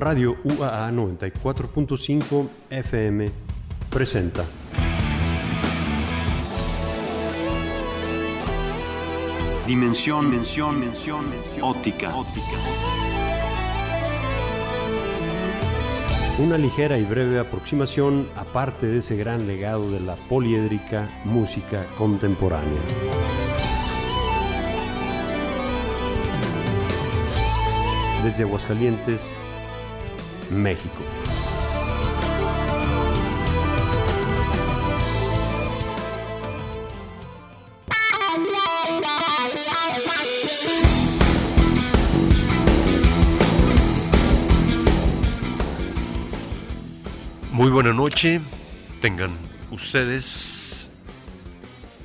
Radio UAA 94.5 FM presenta. Dimensión, mención, mención, mención, óptica, óptica. Una ligera y breve aproximación aparte de ese gran legado de la poliédrica música contemporánea. Desde Aguascalientes, México. Muy buena noche, tengan ustedes.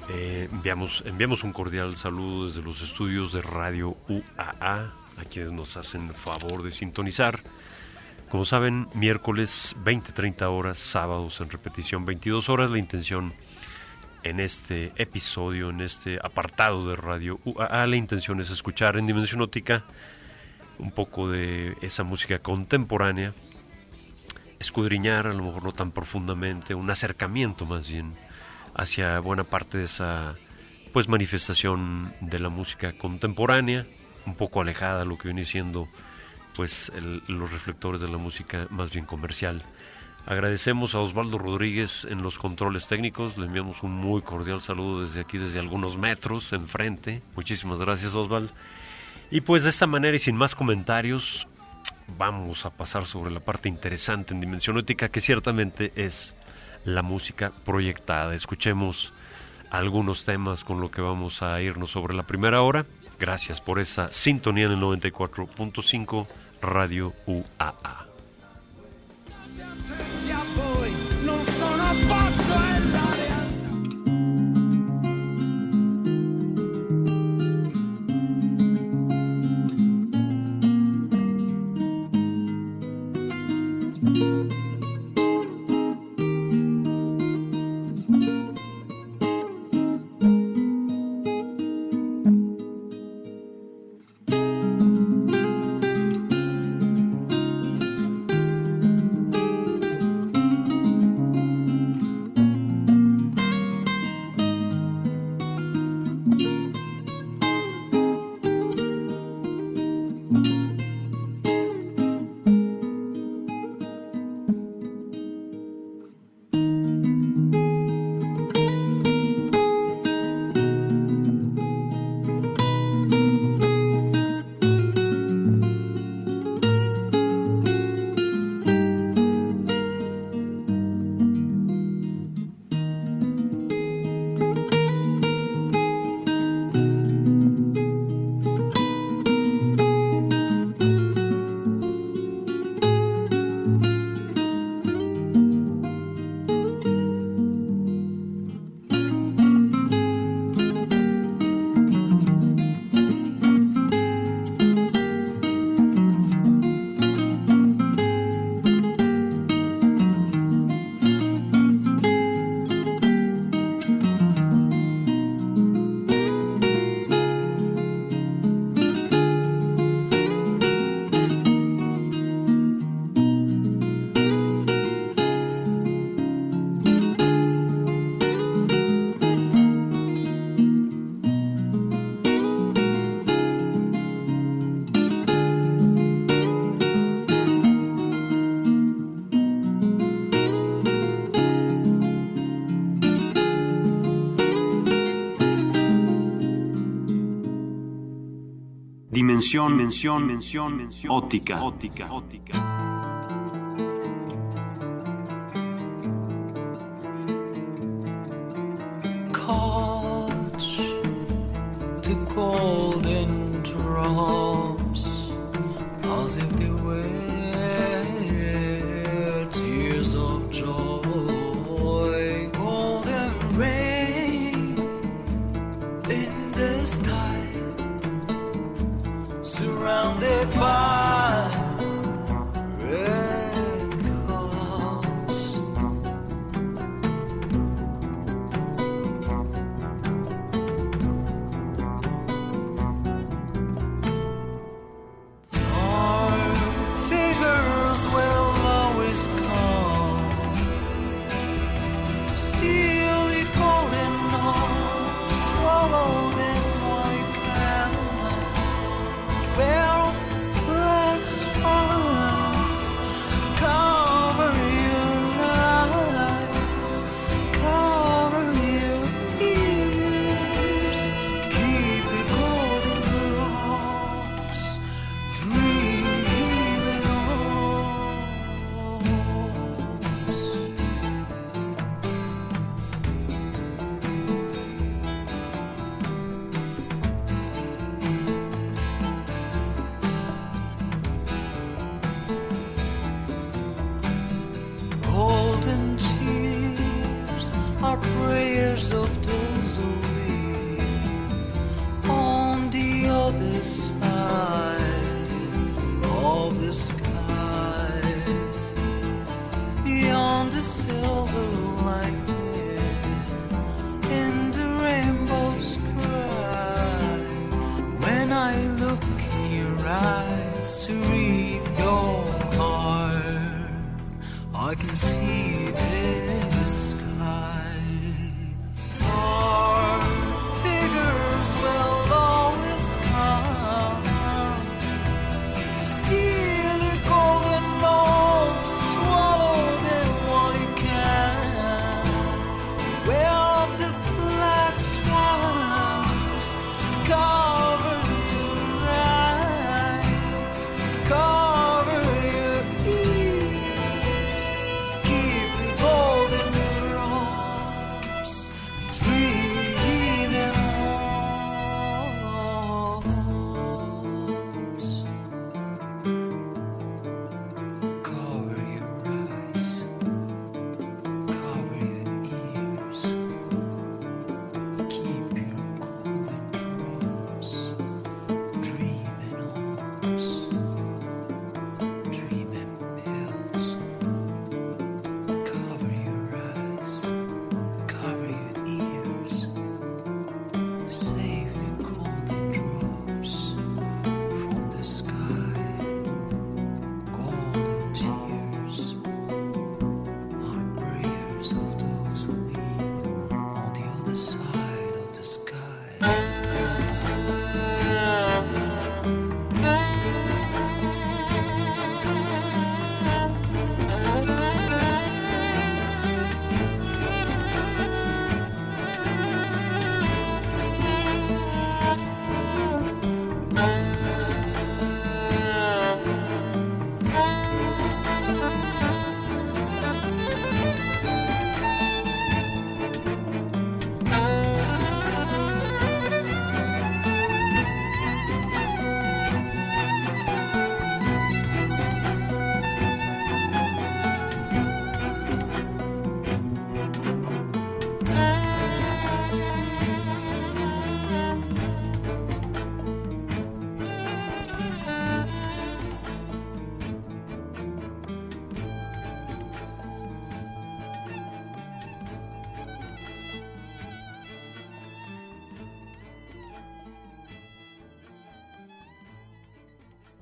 Eh, enviamos, enviamos un cordial saludo desde los estudios de Radio UAA, a quienes nos hacen favor de sintonizar. Como saben, miércoles 20-30 horas, sábados en repetición 22 horas. La intención en este episodio, en este apartado de Radio UAA, la intención es escuchar en Dimensión Óptica un poco de esa música contemporánea escudriñar, a lo mejor no tan profundamente, un acercamiento más bien hacia buena parte de esa pues manifestación de la música contemporánea, un poco alejada de lo que viene siendo pues los reflectores de la música más bien comercial. Agradecemos a Osvaldo Rodríguez en los controles técnicos, le enviamos un muy cordial saludo desde aquí, desde algunos metros enfrente. Muchísimas gracias Osvaldo. Y pues de esta manera y sin más comentarios, vamos a pasar sobre la parte interesante en Dimensión Óptica, que ciertamente es la música proyectada. Escuchemos algunos temas con lo que vamos a irnos sobre la primera hora. Gracias por esa sintonía en el 94.5 Radio UAA. Mención, mención, mención, mención, óptica, óptica, óptica.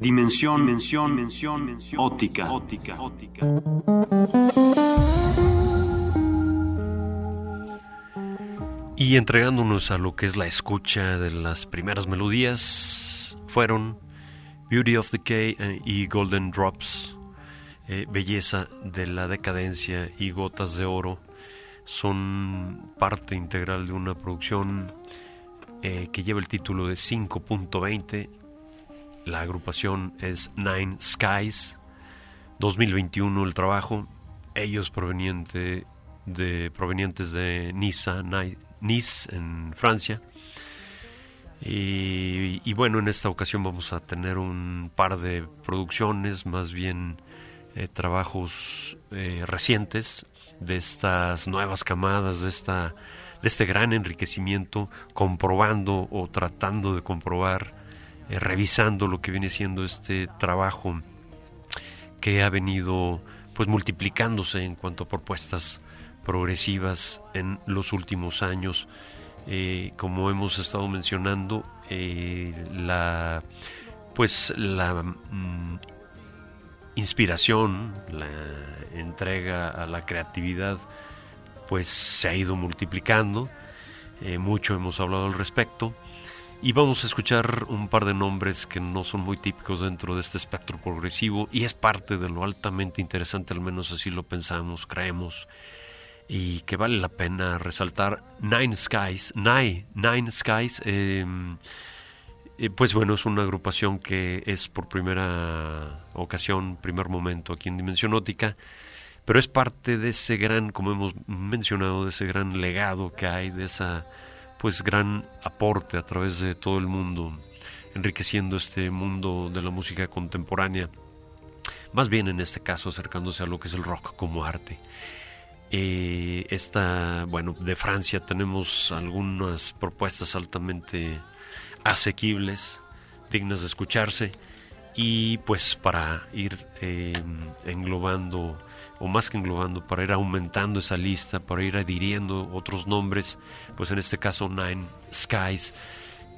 Dimensión, mención, mención, mención, óptica, óptica, óptica. Y entregándonos a lo que es la escucha de las primeras melodías, fueron Beauty of Decay eh, y Golden Drops, eh, Belleza de la Decadencia y Gotas de Oro, son parte integral de una producción eh, que lleva el título de 5.20 la agrupación es Nine Skies. 2021 el trabajo. Ellos proveniente de, provenientes de Niza, Nice en Francia. Y, bueno, en esta ocasión vamos a tener un par de producciones, más bien eh, trabajos eh, recientes de estas nuevas camadas, de, esta, de este gran enriquecimiento, comprobando o tratando de comprobar eh, revisando lo que viene siendo este trabajo que ha venido pues multiplicándose en cuanto a propuestas progresivas en los últimos años. Eh, como hemos estado mencionando, eh, la pues la mm, inspiración, la entrega a la creatividad, pues se ha ido multiplicando. mucho hemos hablado al respecto. Y vamos a escuchar un par de nombres que no son muy típicos dentro de este espectro progresivo y es parte de lo altamente interesante, al menos así lo pensamos, creemos, y que vale la pena resaltar. Nine Skies, Nine, Nine Skies, em, eh, pues bueno, es una agrupación que es por primera ocasión, primer momento aquí en Dimensión Ótica, pero es parte de ese gran, como hemos mencionado, de ese gran legado que hay, de esa pues gran aporte a través de todo el mundo, enriqueciendo este mundo de la música contemporánea, más bien en este caso acercándose a lo que es el rock como arte. Eh, esta, bueno, de Francia tenemos algunas propuestas altamente asequibles, dignas de escucharse, y pues para ir eh, englobando o más que englobando, para ir aumentando esa lista, para ir adhiriendo otros nombres, pues en este caso Nine Skies,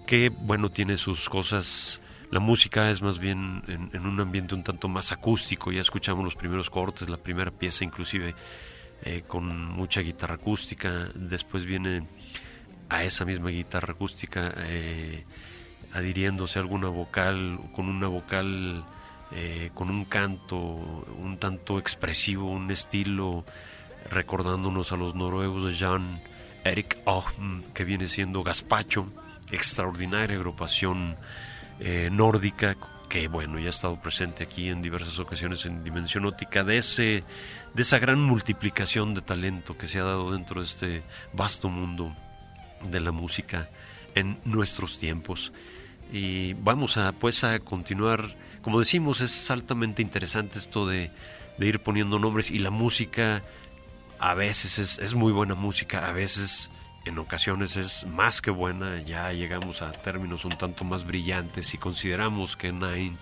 que bueno, tiene sus cosas, la música es más bien en, un ambiente un tanto más acústico, ya escuchamos los primeros cortes, la primera pieza inclusive eh, con mucha guitarra acústica, después viene a esa misma guitarra acústica eh, adhiriéndose alguna vocal, con una vocal eh, con un canto un tanto expresivo, un estilo recordándonos a los noruegos de Jan Erik Ohm, que viene siendo Gaspacho, extraordinaria agrupación eh, nórdica que bueno ya ha estado presente aquí en diversas ocasiones en Dimensión Óptica de ese de esa gran multiplicación de talento que se ha dado dentro de este vasto mundo de la música en nuestros tiempos. Y vamos a pues a continuar. Como decimos, es altamente interesante esto de, ir poniendo nombres y la música a veces es, muy buena música, a veces en ocasiones es más que buena, ya llegamos a términos un tanto más brillantes y consideramos que Nine,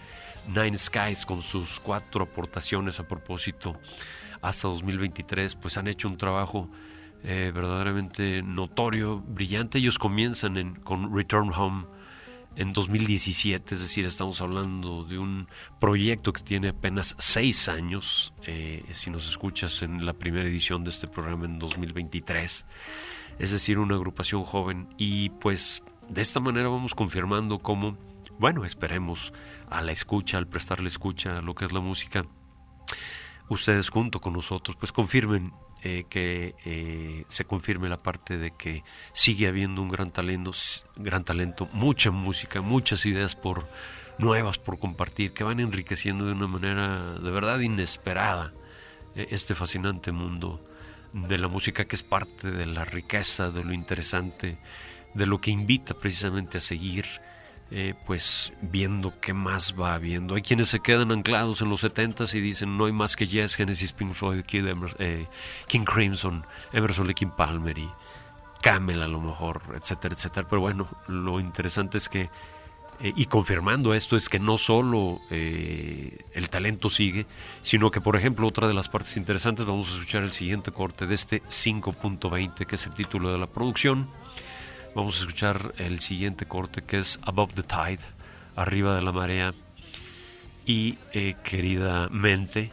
Nine Skies con sus cuatro aportaciones a propósito hasta 2023 pues han hecho un trabajo eh, verdaderamente notorio, brillante. Ellos comienzan en, con Return Home en 2017, es decir, estamos hablando de un proyecto que tiene apenas seis años, eh, si nos escuchas en la primera edición de este programa en 2023, es decir, una agrupación joven. Y pues de esta manera vamos confirmando cómo, bueno, esperemos a la escucha, al prestarle escucha a lo que es la música, ustedes junto con nosotros pues confirmen eh, que eh, se confirme la parte de que sigue habiendo un gran talento, gran talento, mucha música, muchas ideas por nuevas por compartir que van enriqueciendo de una manera de verdad inesperada eh, este fascinante mundo de la música que es parte de la riqueza, de lo interesante, de lo que invita precisamente a seguir eh, pues viendo qué más va habiendo. Hay quienes se quedan anclados en los 70 y dicen no hay más que Yes, Genesis, Pink Floyd, eh, King Crimson, Emerson, King Palmer y Camel a lo mejor, etcétera, etcétera. Pero bueno, lo interesante es que, eh, y confirmando esto, es que no solo el talento sigue, sino que, por ejemplo, otra de las partes interesantes, vamos a escuchar el siguiente corte de este 5.20, que es el título de la producción Vamos a escuchar el siguiente corte que es Above the Tide, arriba de la marea. y eh, queridamente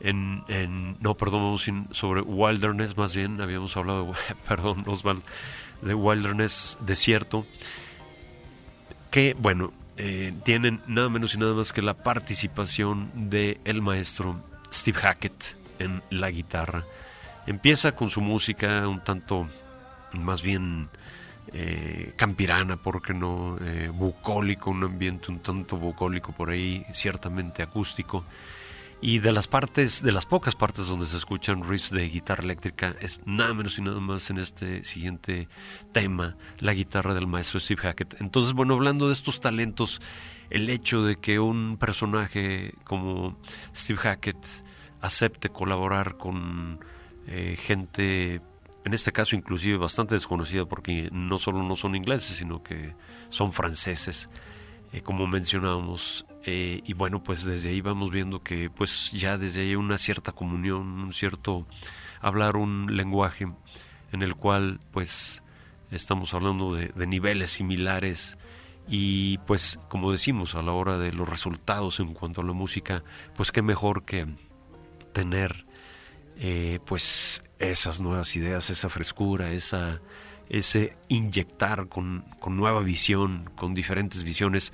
en, en, no perdón sobre wilderness más bien habíamos hablado perdón Osval de wilderness desierto que bueno eh, tienen nada menos y nada más que la participación de el maestro Steve Hackett en la guitarra empieza con su música un tanto más bien eh, campirana, porque no? Eh, bucólico, un ambiente un tanto bucólico por ahí, ciertamente acústico. Y de las partes, de las pocas partes donde se escuchan riffs de guitarra eléctrica, es nada menos y nada más en este siguiente tema, la guitarra del maestro Steve Hackett. Entonces, bueno, hablando de estos talentos, el hecho de que un personaje como Steve Hackett acepte colaborar con eh, gente en este caso inclusive bastante desconocida porque no solo no son ingleses, sino que son franceses, eh, como mencionábamos. Eh, y bueno, pues desde ahí vamos viendo que pues ya desde ahí una cierta comunión, un cierto hablar un lenguaje en el cual pues estamos hablando de, de niveles similares y pues como decimos a la hora de los resultados en cuanto a la música, pues qué mejor que tener eh, pues esas nuevas ideas, esa frescura, esa, ese inyectar con, nueva visión, con diferentes visiones,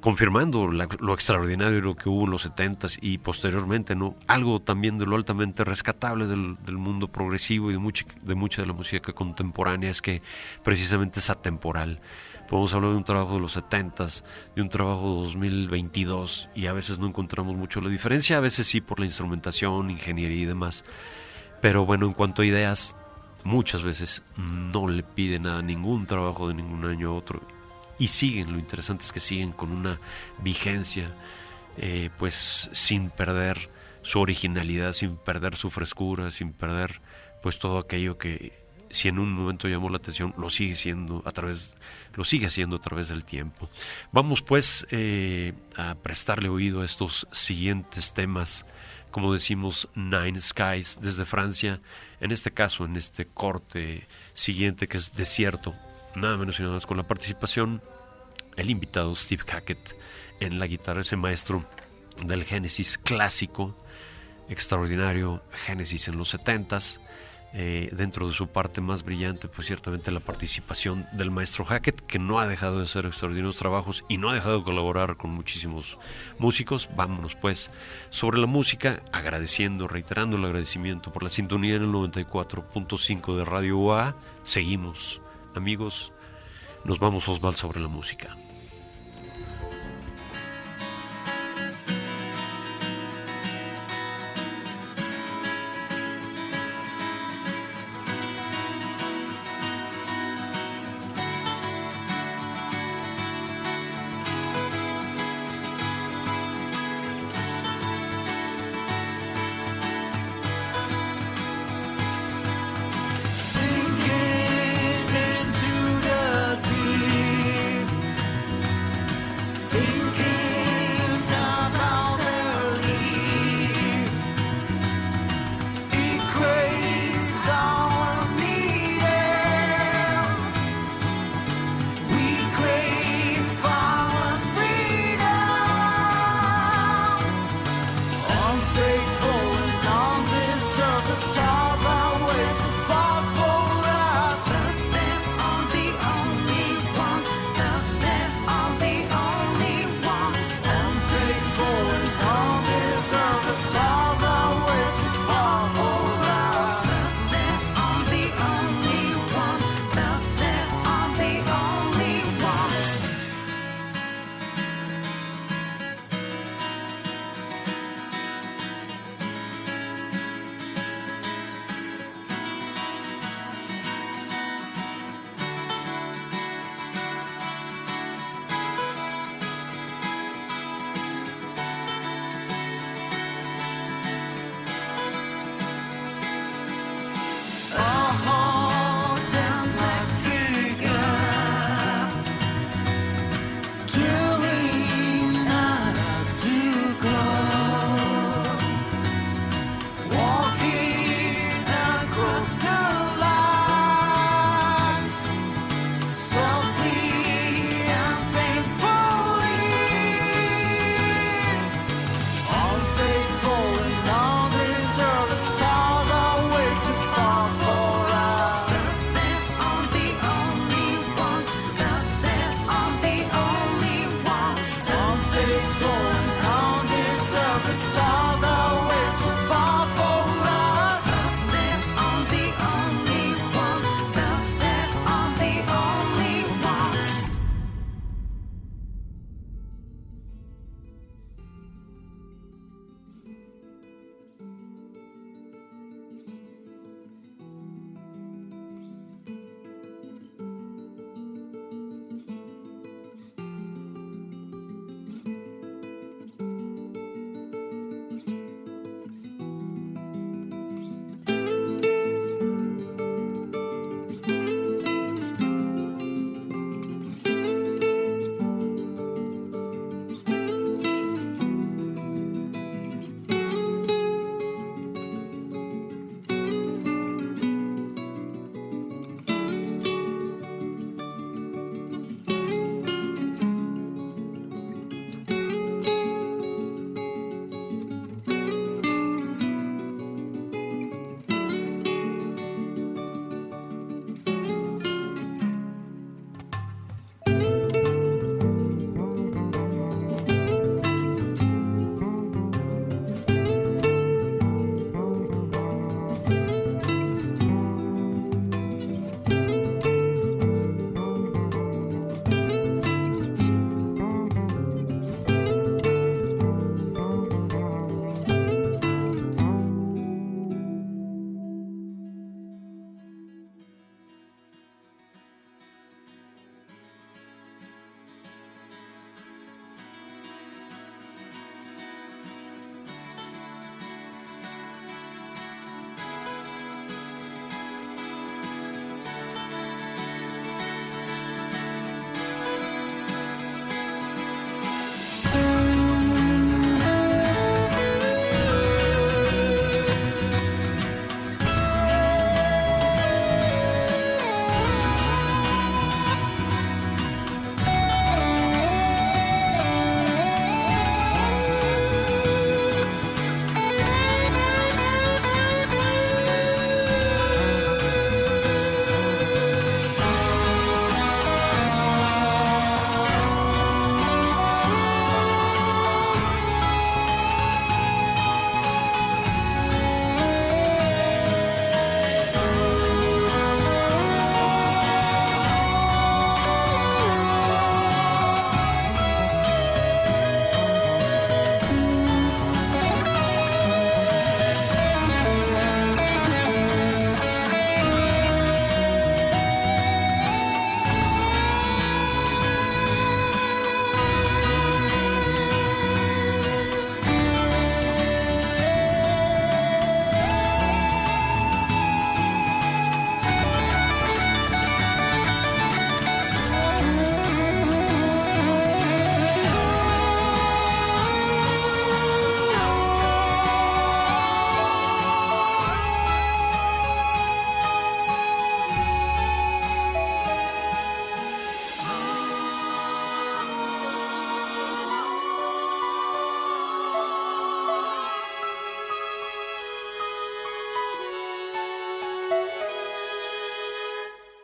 confirmando lo extraordinario que hubo en los 70 y posteriormente, ¿no? Algo también de lo altamente rescatable del, mundo progresivo y de mucha, de mucha de la música contemporánea es que precisamente es atemporal. Podemos hablar de un trabajo de los 70 de un trabajo de 2022 y a veces no encontramos mucho la diferencia, a veces sí por la instrumentación, ingeniería y demás. Pero bueno, en cuanto a ideas, muchas veces no le piden a ningún trabajo de ningún año a otro y siguen, lo interesante es que siguen con una vigencia, eh, pues sin perder su originalidad, sin perder su frescura, sin perder pues todo aquello que si en un momento llamó la atención, lo sigue siendo a través, lo sigue haciendo a través del tiempo. Vamos pues eh, a prestarle oído a estos siguientes temas, como decimos, Nine Skies desde Francia, en este caso, en este corte siguiente que es Desierto, nada menos y nada más con la participación el invitado Steve Hackett en la guitarra, ese maestro del Génesis clásico, extraordinario Génesis en los setentas eh, dentro de su parte más brillante, pues ciertamente la participación del maestro Hackett, que no ha dejado de hacer extraordinarios trabajos y no ha dejado de colaborar con muchísimos músicos. Vámonos pues sobre la música, agradeciendo, reiterando el agradecimiento por la sintonía en el 94.5 de Radio UA. Seguimos, amigos, nos vamos Osval sobre la música.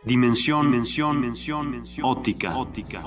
Dimensión, mención, mención, mención. Óptica, óptica,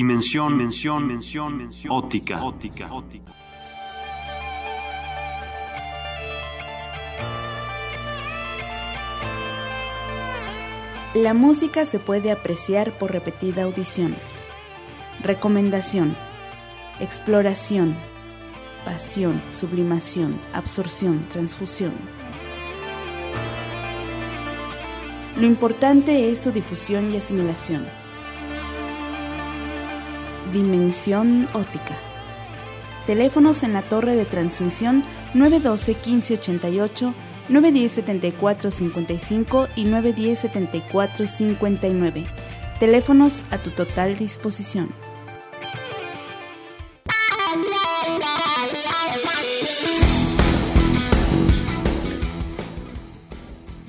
Dimensión, mención, mención, mención. Óptica, óptica, óptica. La música se puede apreciar por repetida audición. Recomendación. Exploración. Pasión, sublimación, absorción, transfusión. Lo importante es su difusión y asimilación. Dimensión Ótica. Teléfonos en la torre de transmisión 912-1588, 910-7455 y 910-7459. Teléfonos a tu total disposición.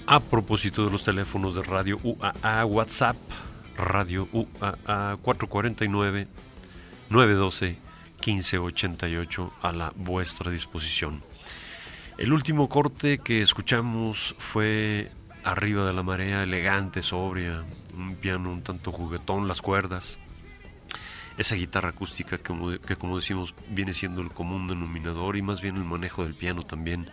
A propósito de los teléfonos de Radio UAA, WhatsApp, Radio UAA 449 912 1588 a la vuestra disposición. El último corte que escuchamos fue Arriba de la marea, elegante, sobria, un piano un tanto juguetón, las cuerdas, esa guitarra acústica que que como decimos viene siendo el común denominador y más bien el manejo del piano también.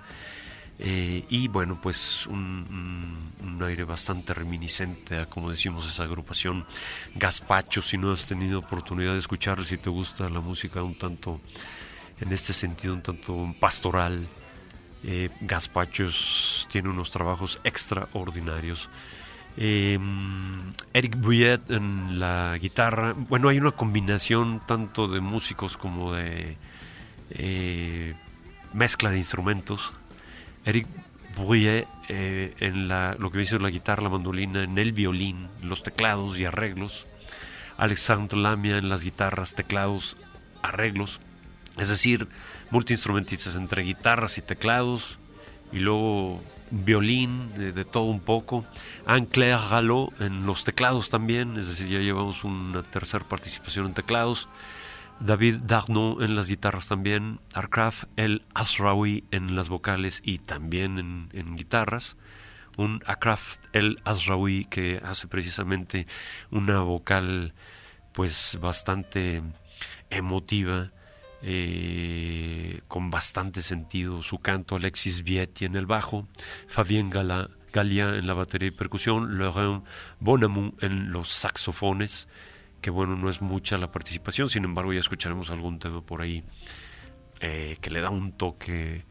Eh, y bueno, pues un, un- aire bastante reminiscente a, como decimos, esa agrupación Gaspacho. Si no has tenido oportunidad de escuchar, si te gusta la música un tanto, en este sentido, un tanto pastoral, eh, Gaspachos tiene unos trabajos extraordinarios. Eh, Eric Bouillet en la guitarra. Bueno, hay una combinación tanto de músicos como de eh, mezcla de instrumentos. Eric Bouillet eh, en la, lo que dice la guitarra, la mandolina, en el violín, los teclados y arreglos. Alexandre Lamia en las guitarras, teclados, arreglos. Es decir, multiinstrumentistas entre guitarras y teclados y luego violín, de, de todo un poco. Anne-Claire Gallo en los teclados también, es decir, ya llevamos una tercera participación en teclados. David Darno en las guitarras también. Arcraft El Asraoui en las vocales y también en, guitarras. Un Akraf El Asraoui que hace precisamente una vocal pues bastante emotiva eh, con bastante sentido su canto, Alexis Vietti en el bajo, Fabien Gala, Galia en la batería y percusión, Laurent Bonamou en los saxofones, que bueno, no es mucha la participación, sin embargo ya escucharemos algún tema por ahí eh, que le da un toque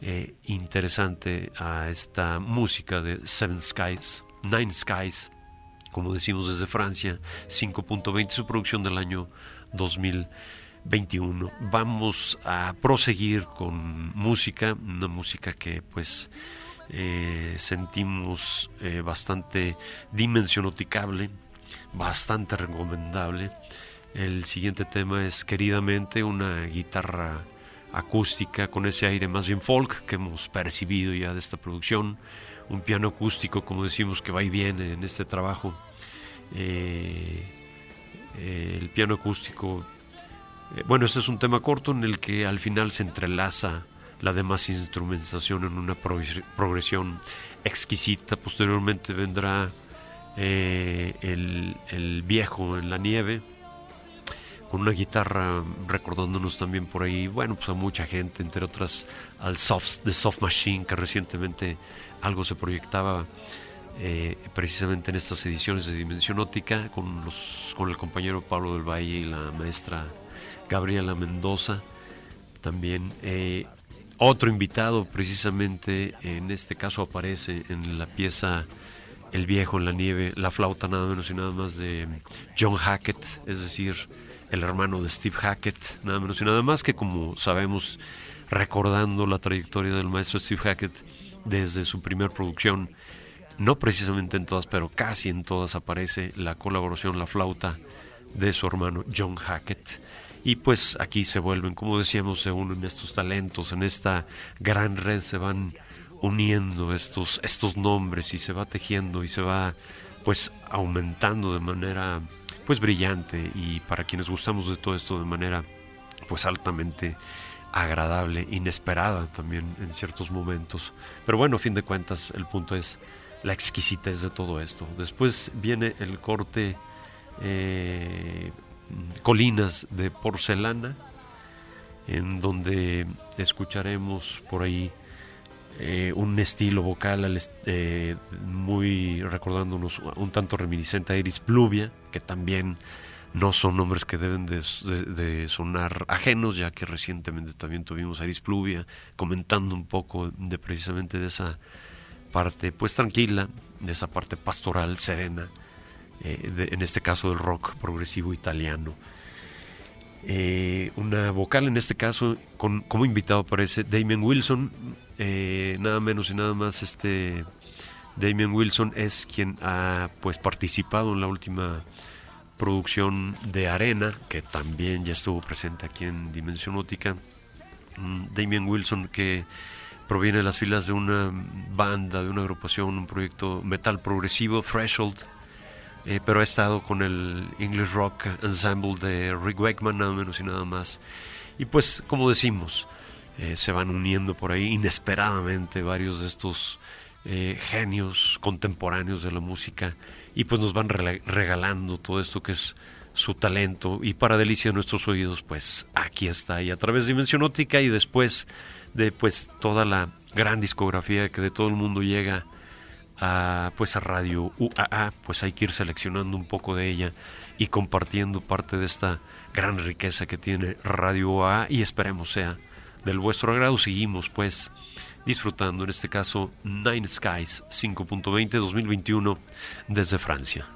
eh, interesante a esta música de Seven Skies, Nine Skies, como decimos desde Francia, 5.20, su producción del año 2021. Vamos a proseguir con música, una música que pues eh, sentimos bastante dimensionoticable, bastante recomendable. El siguiente tema es Queridamente, una guitarra acústica con ese aire más bien folk que hemos percibido ya de esta producción. Un piano acústico, como decimos, que va y viene en este trabajo. Eh, eh, el piano acústico, eh, bueno, este es un tema corto en el que al final se entrelaza la demás instrumentación en una progres- progresión exquisita. Posteriormente vendrá eh, el, viejo en la nieve con una guitarra recordándonos también por ahí, bueno, pues a mucha gente, entre otras al Soft, The Soft Machine, que recientemente algo se proyectaba eh, precisamente en estas ediciones de Dimensión Óptica con, los, con el compañero Pablo del Valle y la maestra Gabriela Mendoza. También eh, otro invitado precisamente en este caso aparece en la pieza El viejo en la nieve, la flauta nada menos y nada más de John Hackett, es decir, el hermano de Steve Hackett, nada menos y nada más que como sabemos, recordando la trayectoria del maestro Steve Hackett desde su primer producción, no precisamente en todas, pero casi en todas aparece la colaboración, la flauta de su hermano John Hackett. Y pues aquí se vuelven, como decíamos, se unen estos talentos, en esta gran red se van uniendo estos, estos nombres y se va tejiendo y se va pues aumentando de manera pues brillante y para quienes gustamos de todo esto de manera pues altamente agradable, inesperada también en ciertos momentos. Pero bueno, a fin de cuentas, el punto es la exquisitez de todo esto. Después viene el corte eh, Colinas de Porcelana, en donde escucharemos por ahí eh, un estilo vocal eh, muy recordándonos un tanto reminiscente a Iris Pluvia, que también no son nombres que deben de, sonar ajenos, ya que recientemente también tuvimos a Iris Pluvia comentando un poco de precisamente de esa parte pues tranquila, de esa parte pastoral, serena, eh, en este caso del rock progresivo italiano. Eh, una vocal en este caso, con, como invitado aparece Damien Wilson, eh, nada menos y nada más este Damien Wilson es quien ha pues participado en la última producción de Arena, que también ya estuvo presente aquí en Dimensión Óptica. Mm, Damien Wilson que proviene de las filas de una banda, de una agrupación, un proyecto metal progresivo, Threshold, eh, pero ha estado con el English Rock Ensemble de Rick Wakeman, nada menos y nada más. Y pues, como decimos, eh, se van uniendo por ahí inesperadamente varios de estos eh, genios contemporáneos de la música y pues nos van regalando todo esto que es su talento y para delicia de nuestros oídos pues aquí está y a través de Dimensión Óptica y después de pues toda la gran discografía que de todo el mundo llega a pues a Radio UAA pues hay que ir seleccionando un poco de ella y compartiendo parte de esta gran riqueza que tiene Radio UAA y esperemos sea del vuestro agrado. Seguimos pues disfrutando en este caso Nine Skies 5.20 2021 desde Francia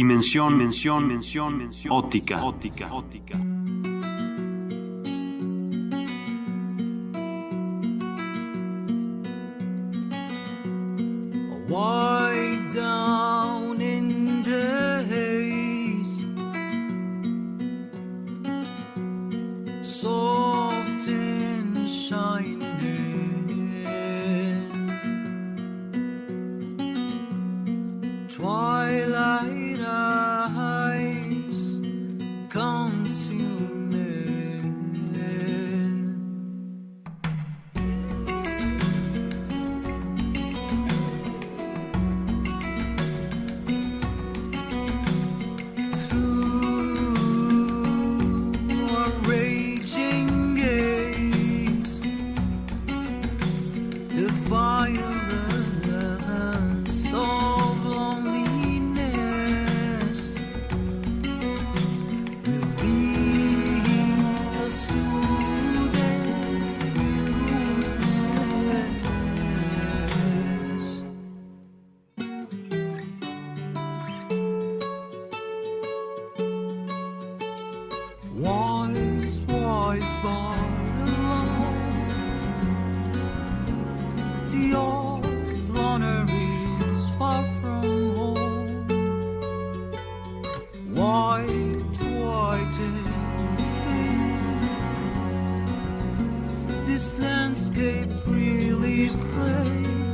Dimensión, mención, mención, mención, óptica, óptica, This landscape really break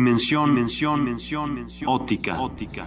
Dimensión, mención, mención, mención, óptica, óptica,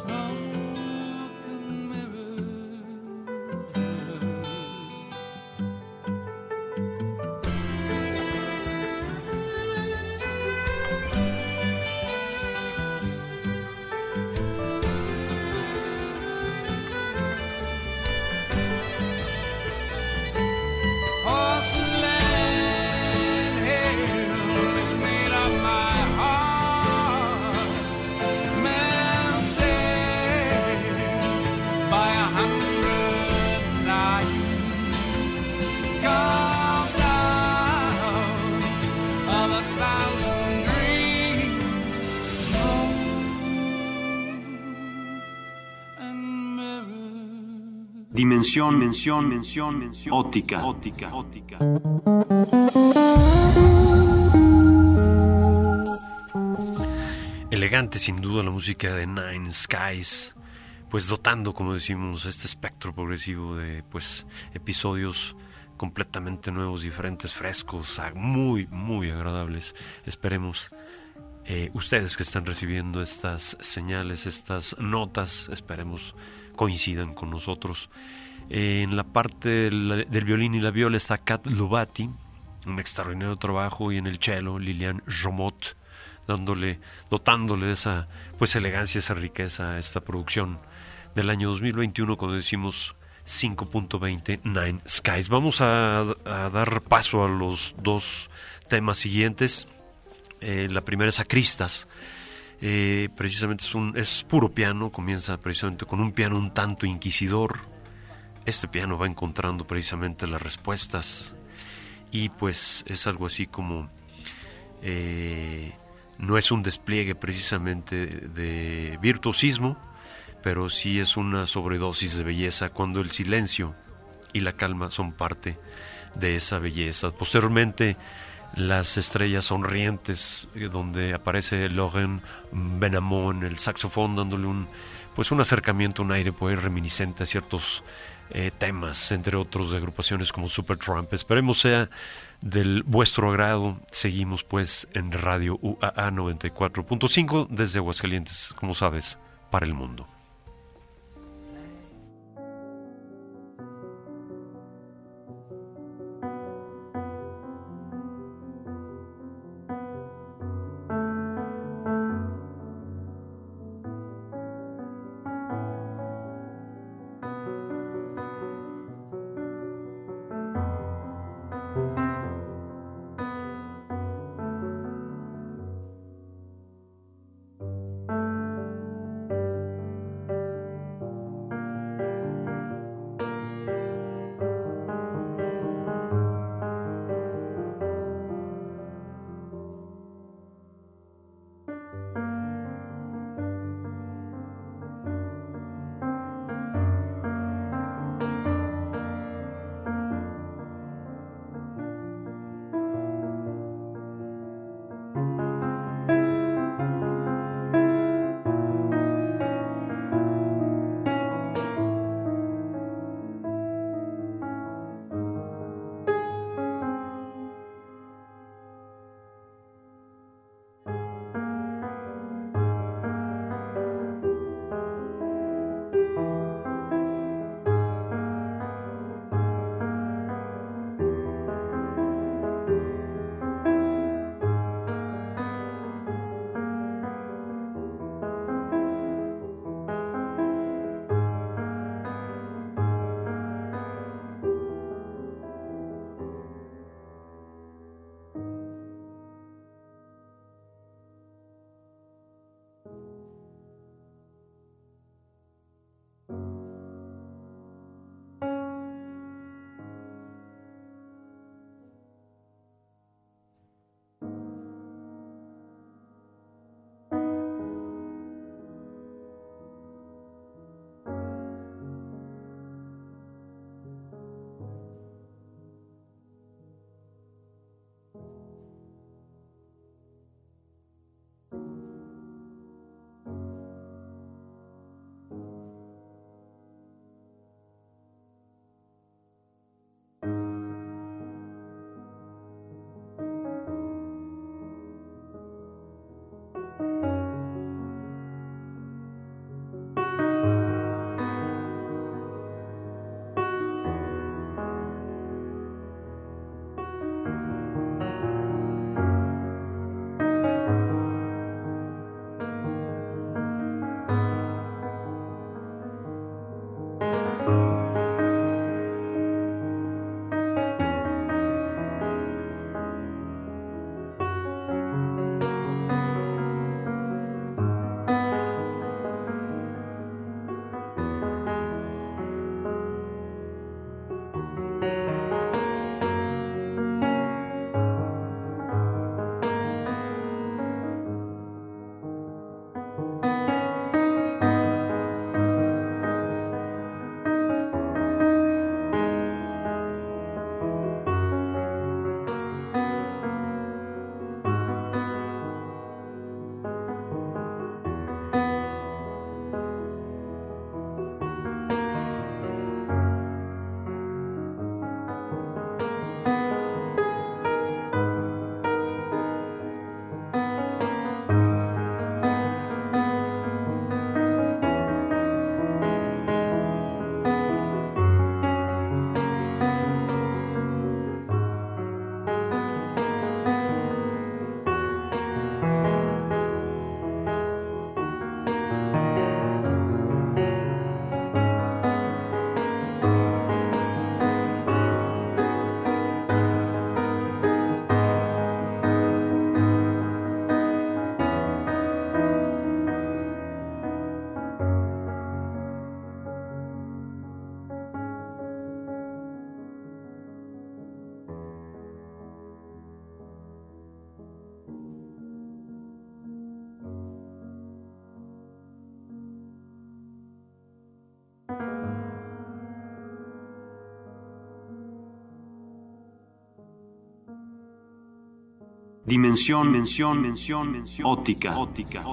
smile. Dimensión, mención, mención, mención, óptica, óptica, óptica. Elegante sin duda la música de Nine Skies, pues dotando, como decimos, este espectro progresivo de pues episodios completamente nuevos, diferentes, frescos, muy, muy agradables. Esperemos eh, ustedes que están recibiendo estas señales, estas notas, esperemos coincidan con nosotros. En la parte del, violín y la viola está Kat Lubati, un extraordinario trabajo, y en el cello Lilian Romot, dándole, dotándole de esa pues elegancia, esa riqueza a esta producción del año 2021, cuando decimos 5.20 Nine Skies. Vamos a, dar paso a los dos temas siguientes. Eh, la primera es Acristas. Eh, precisamente es, es puro piano, comienza precisamente con un piano un tanto inquisidor. Este piano va encontrando precisamente las respuestas y pues es algo así como eh, no es un despliegue precisamente de virtuosismo, pero sí es una sobredosis de belleza cuando el silencio y la calma son parte de esa belleza. Posteriormente, las estrellas sonrientes, eh, donde aparece Logan Benamón en el saxofón, dándole un, pues un acercamiento, un aire pues, reminiscente a ciertos eh, temas, entre otros de agrupaciones como Supertramp. Esperemos sea del vuestro agrado. Seguimos pues en Radio UAA 94.5 desde Aguascalientes, como sabes, para el mundo. Dimensión, mención, mención, mención. Óptica, óptica,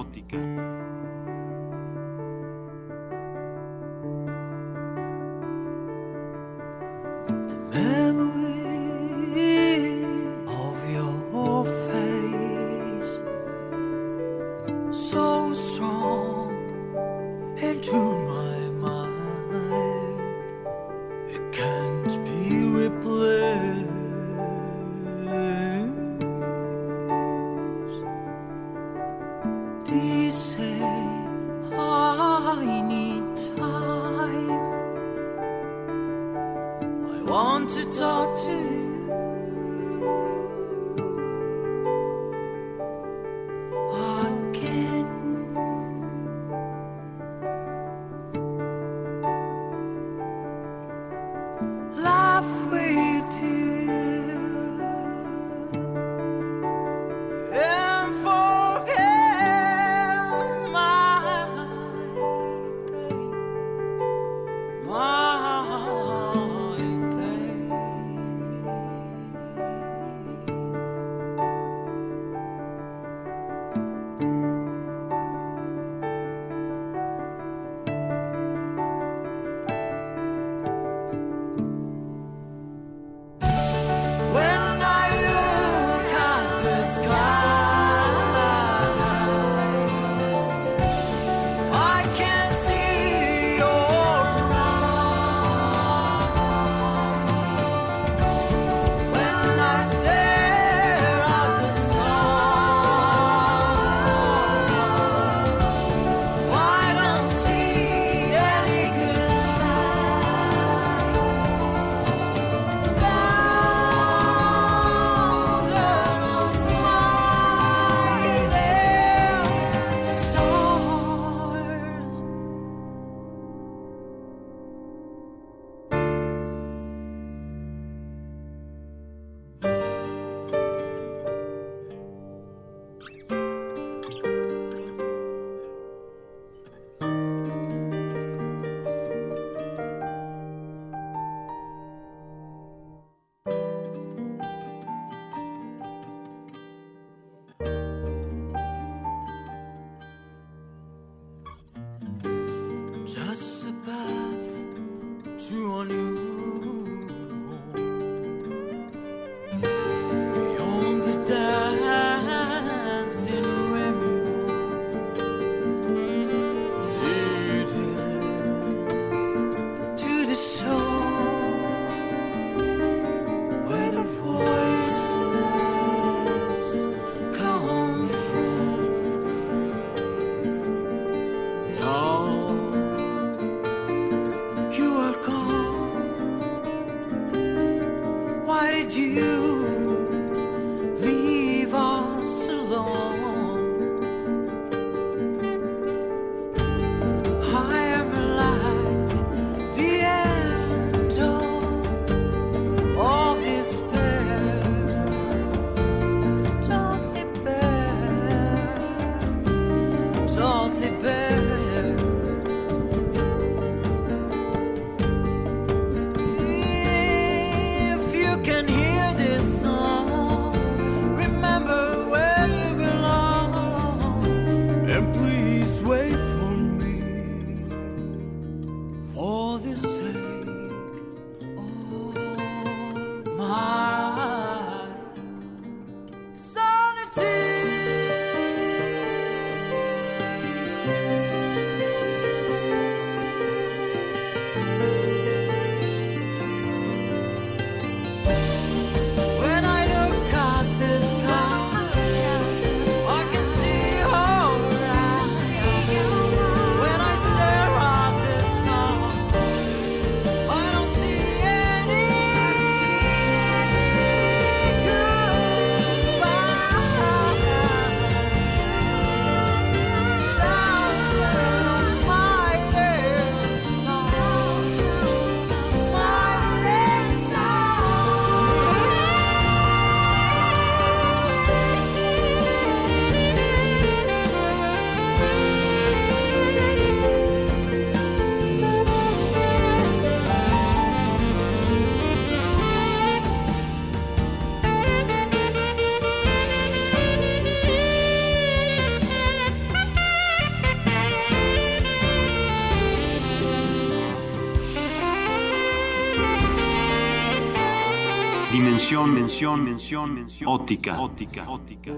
Dimensión, mención, mención, mención. Óptica, óptica, óptica.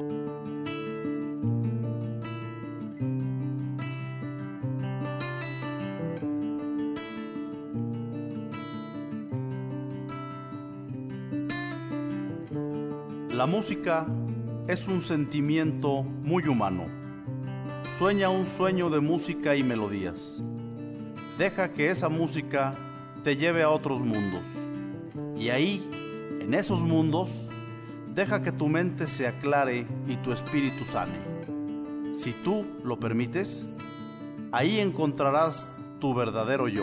La música es un sentimiento muy humano. Sueña un sueño de música y melodías. Deja que esa música te lleve a otros mundos. Y ahí, en esos mundos, deja que tu mente se aclare y tu espíritu sane. Si tú lo permites, ahí encontrarás tu verdadero yo.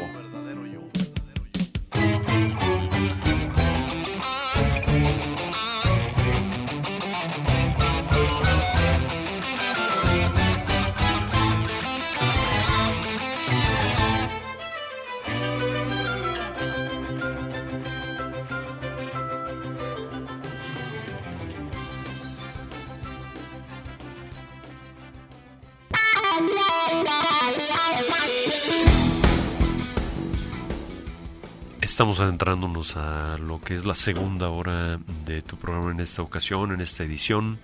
Estamos adentrándonos a lo que es la segunda hora de tu programa en esta ocasión, en esta edición.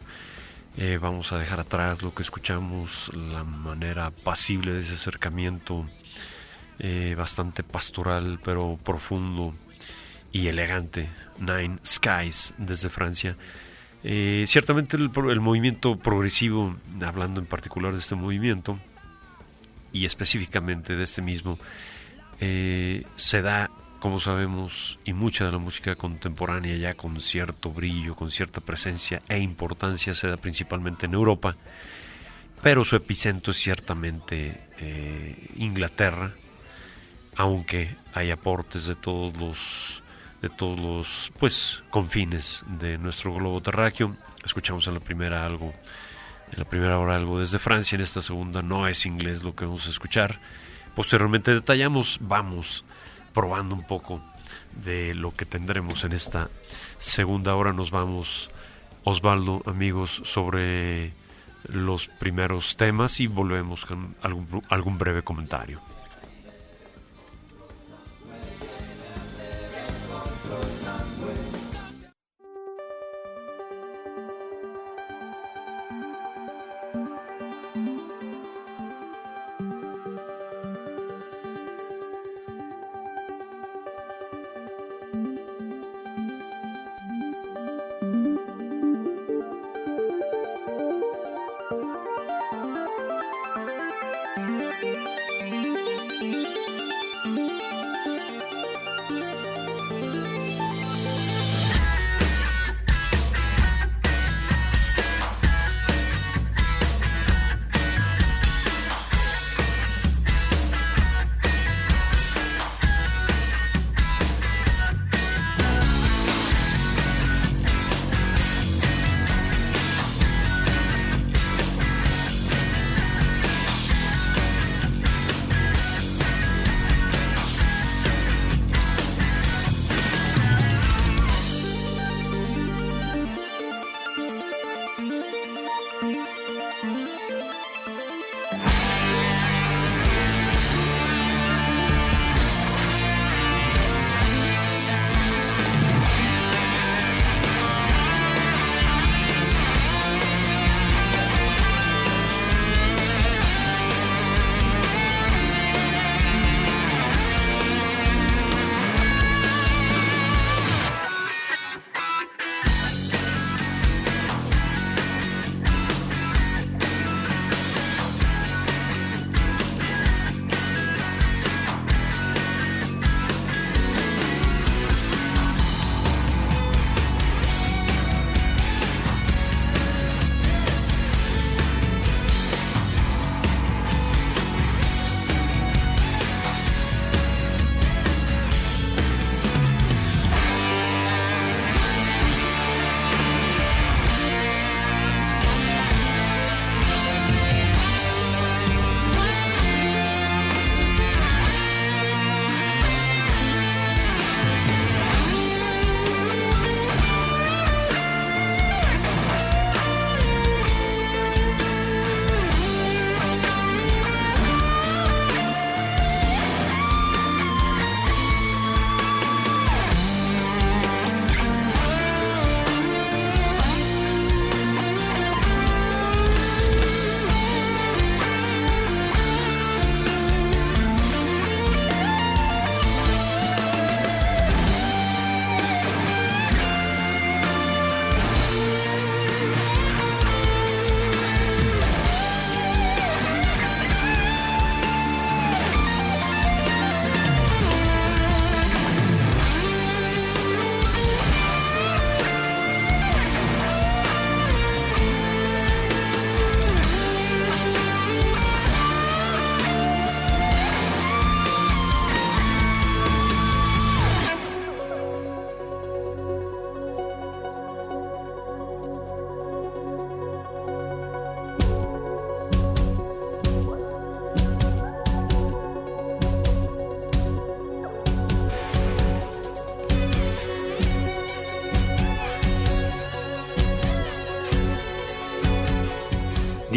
Eh, vamos a dejar atrás lo que escuchamos, la manera pasible de ese acercamiento, eh, bastante pastoral pero profundo y elegante. Nine Skies desde Francia. Eh, ciertamente el, movimiento progresivo, hablando en particular de este movimiento y específicamente de este mismo, se da como sabemos, y mucha de la música contemporánea ya con cierto brillo, con cierta presencia e importancia se da principalmente en Europa, pero su epicentro es ciertamente eh, Inglaterra, aunque hay aportes de todos los de todos los pues confines de nuestro globo terráqueo. Escuchamos en la primera algo, en la primera hora algo desde Francia, en esta segunda no es inglés lo que vamos a escuchar. Posteriormente detallamos, vamos probando un poco de lo que tendremos en esta segunda hora. Nos vamos, Osvaldo, amigos, sobre los primeros temas y volvemos con algún, algún breve comentario.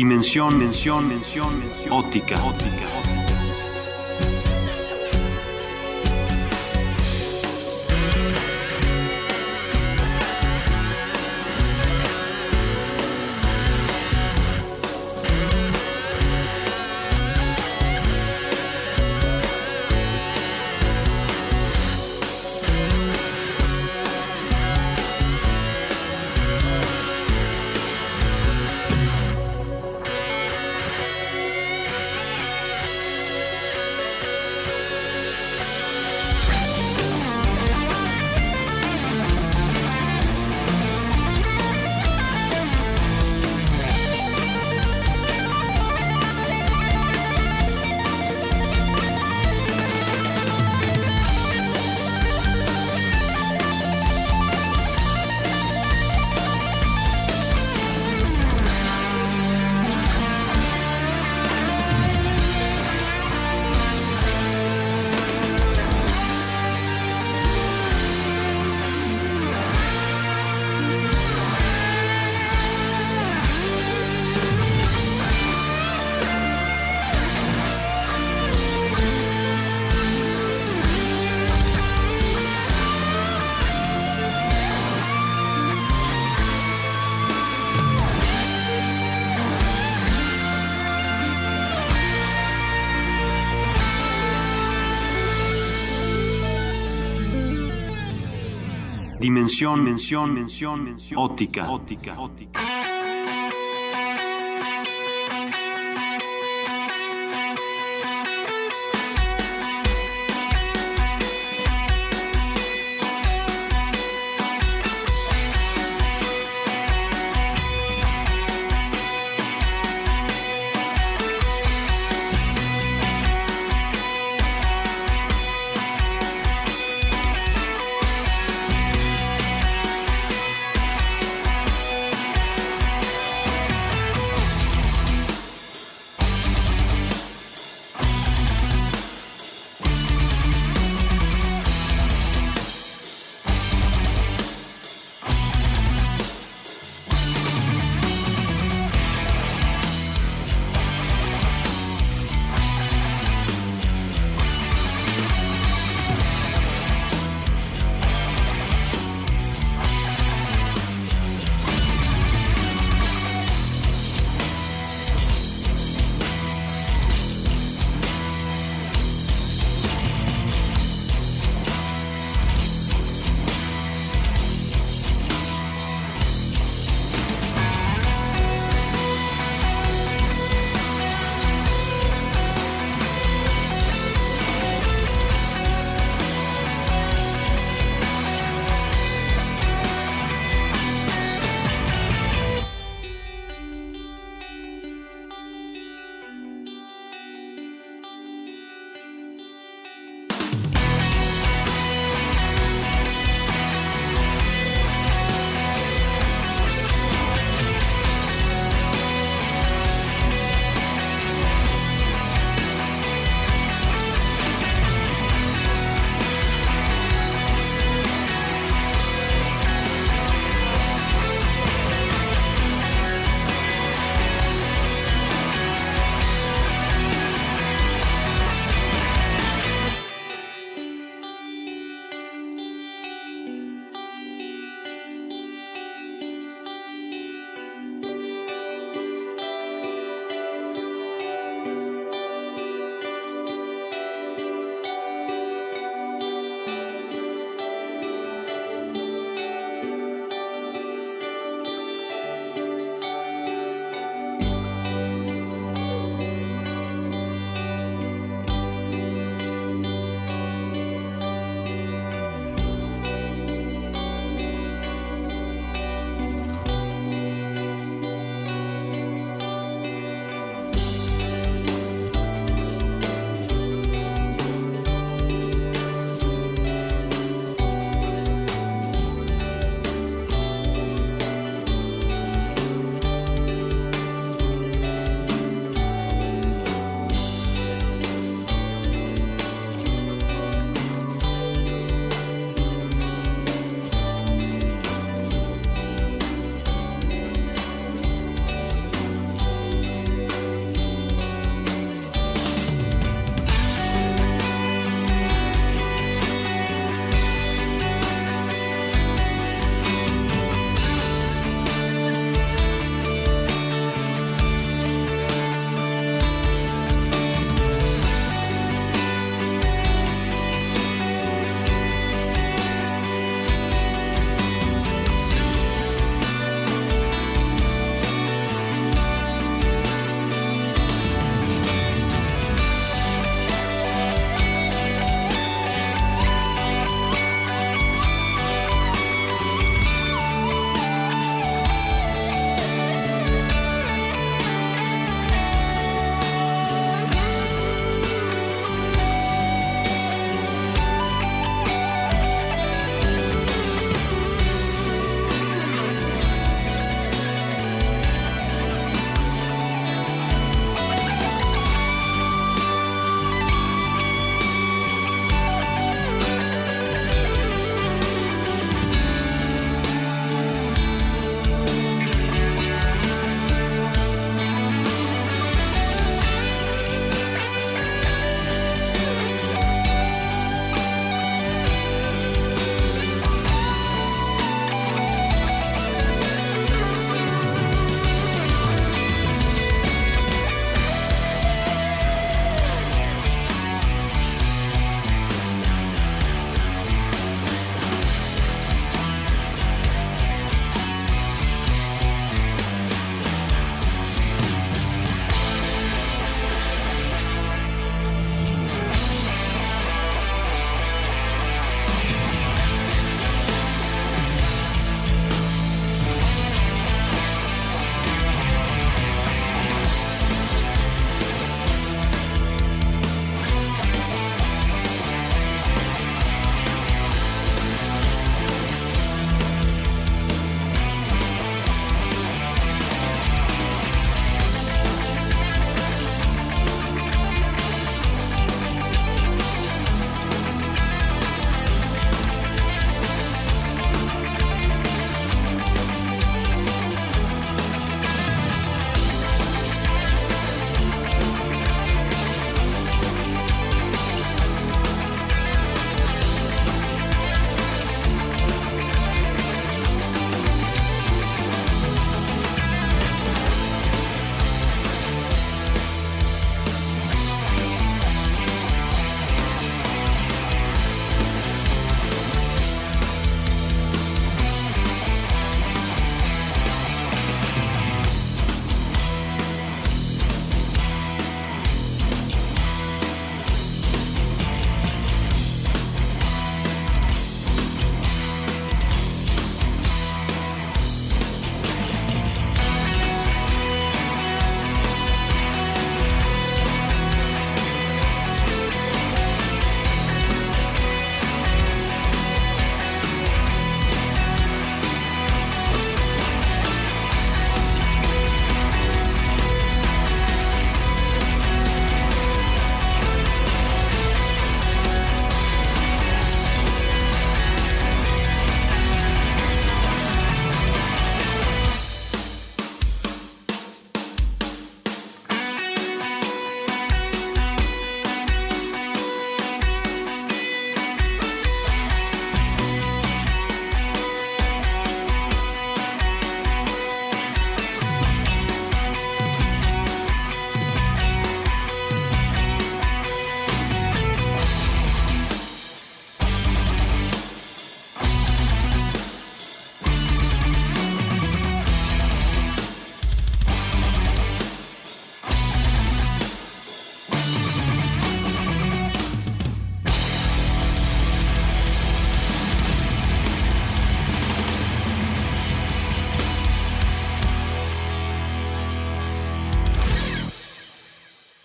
Dimensión, mención, mención, mención. Óptica, óptica. Dimensión, mención, mención, mención. Óptica, óptica,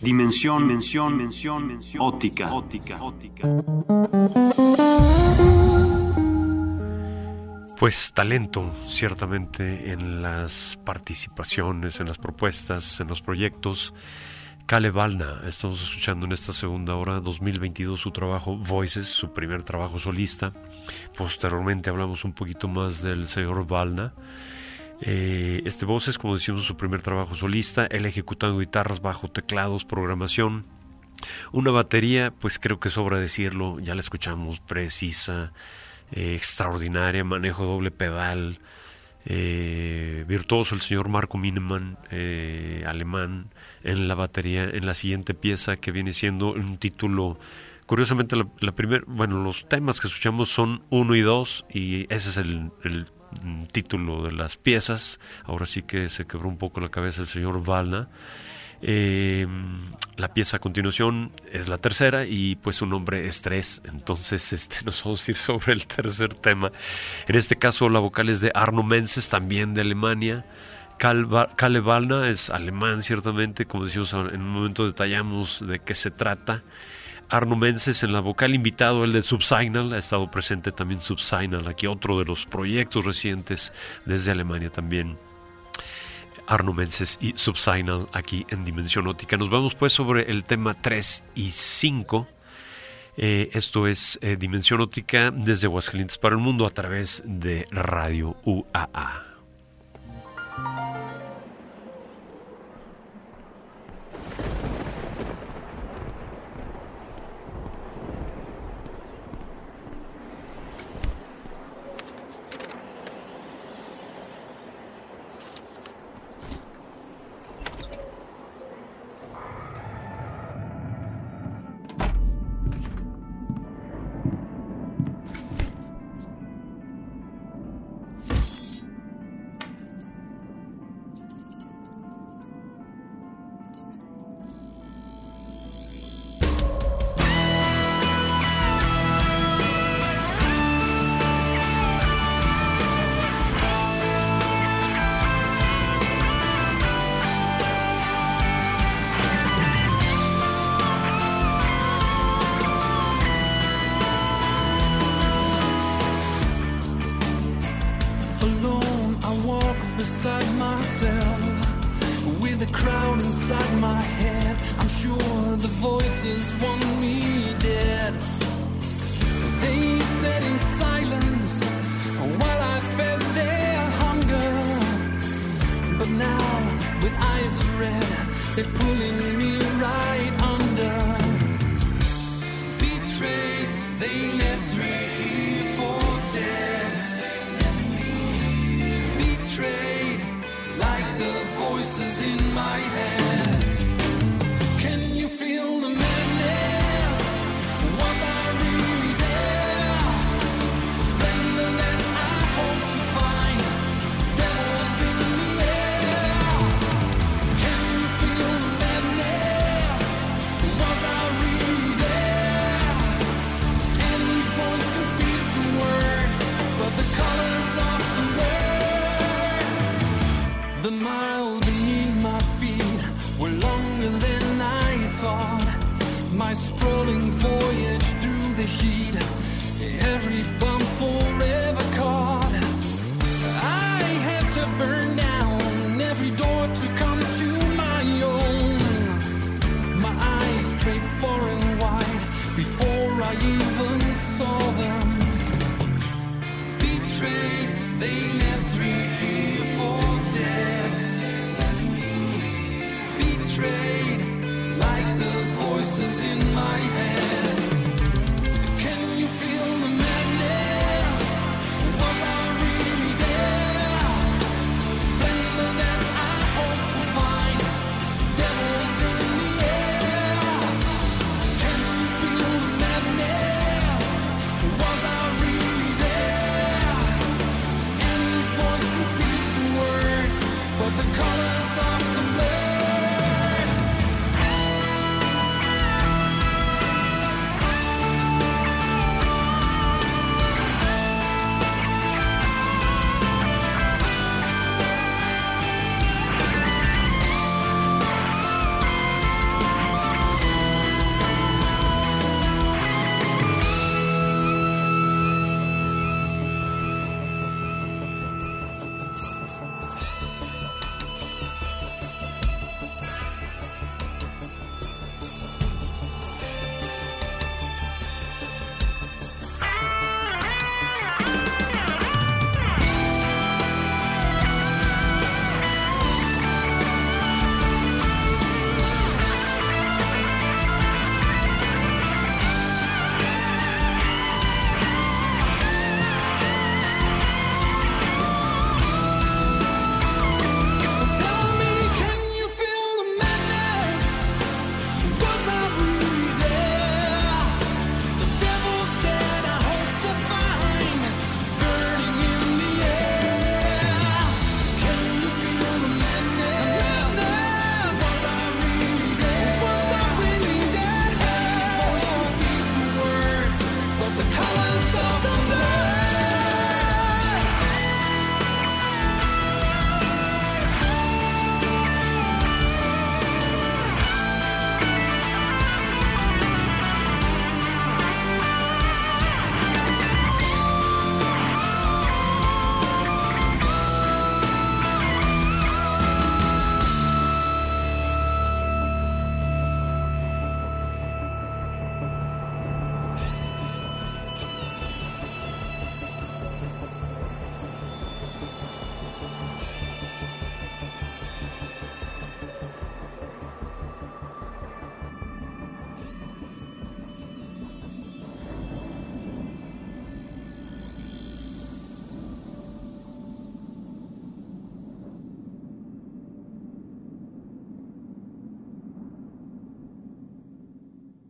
Dimensión, mención, mención, mención, óptica, óptica, óptica. Pues talento, ciertamente, en las participaciones, en las propuestas, en los proyectos. Kale Valna, estamos escuchando en esta segunda hora 2022 su trabajo Voices, su primer trabajo solista. Posteriormente hablamos un poquito más del señor Valna. Eh, este Voices, como decimos, su primer trabajo solista, él ejecutando guitarras, bajo, teclados, programación. Una batería, pues creo que sobra decirlo, ya la escuchamos, precisa, eh, extraordinaria, manejo doble pedal, eh, virtuoso el señor Marco Mineman, eh, alemán, en la batería, en la siguiente pieza que viene siendo un título. Curiosamente, la, primer, bueno, los temas que escuchamos son uno y dos, y ese es el, el título de las piezas. Ahora sí que se quebró un poco la cabeza el señor Valna. Eh, la pieza a continuación es la tercera y pues su nombre es tres, entonces este, nos vamos a ir sobre el tercer tema. En este caso la vocal es de Arno Menses, también de Alemania. Kalle Valna es alemán ciertamente, como decimos en un momento detallamos de qué se trata. Arno Menses en la vocal invitado, el de Subsignal, ha estado presente también Subsignal, aquí otro de los proyectos recientes desde Alemania también. Arno Menses y Subsignal aquí en Dimensión Óptica. Nos vamos pues sobre el tema 3 y 5. Eh, esto es eh, Dimensión Óptica desde Aguascalientes para el mundo a través de Radio UAA.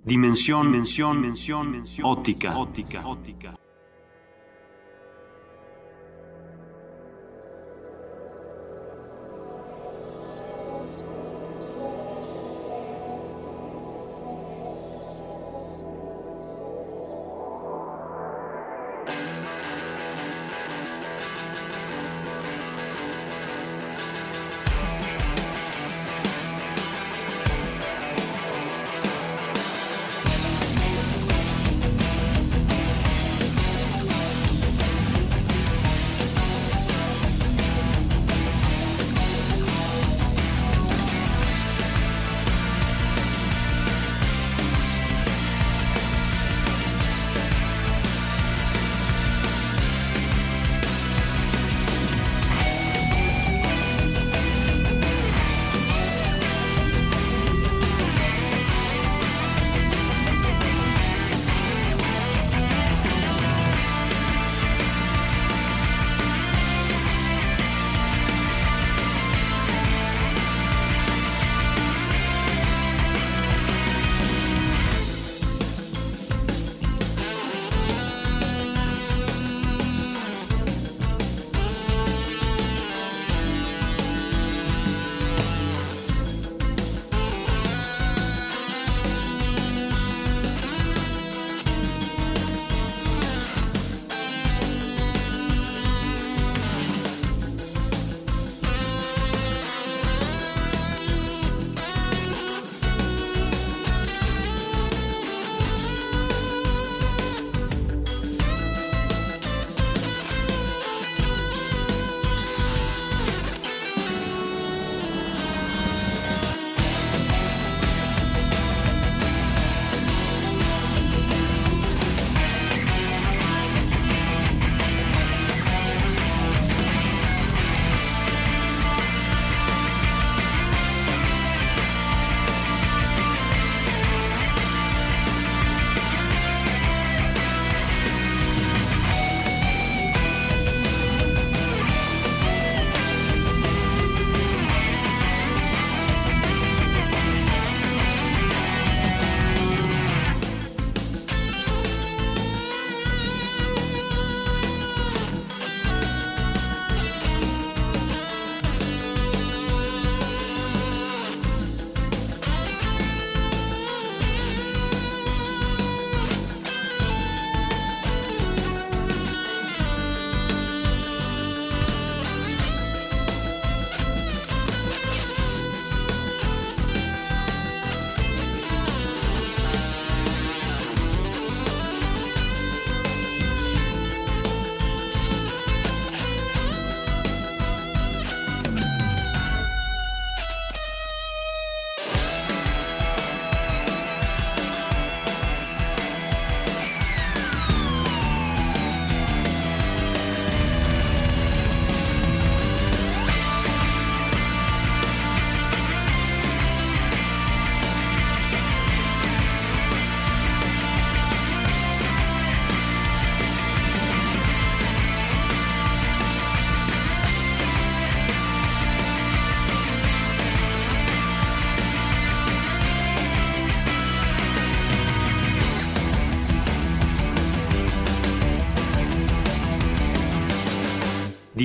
Dimensión, mención, mención, mención.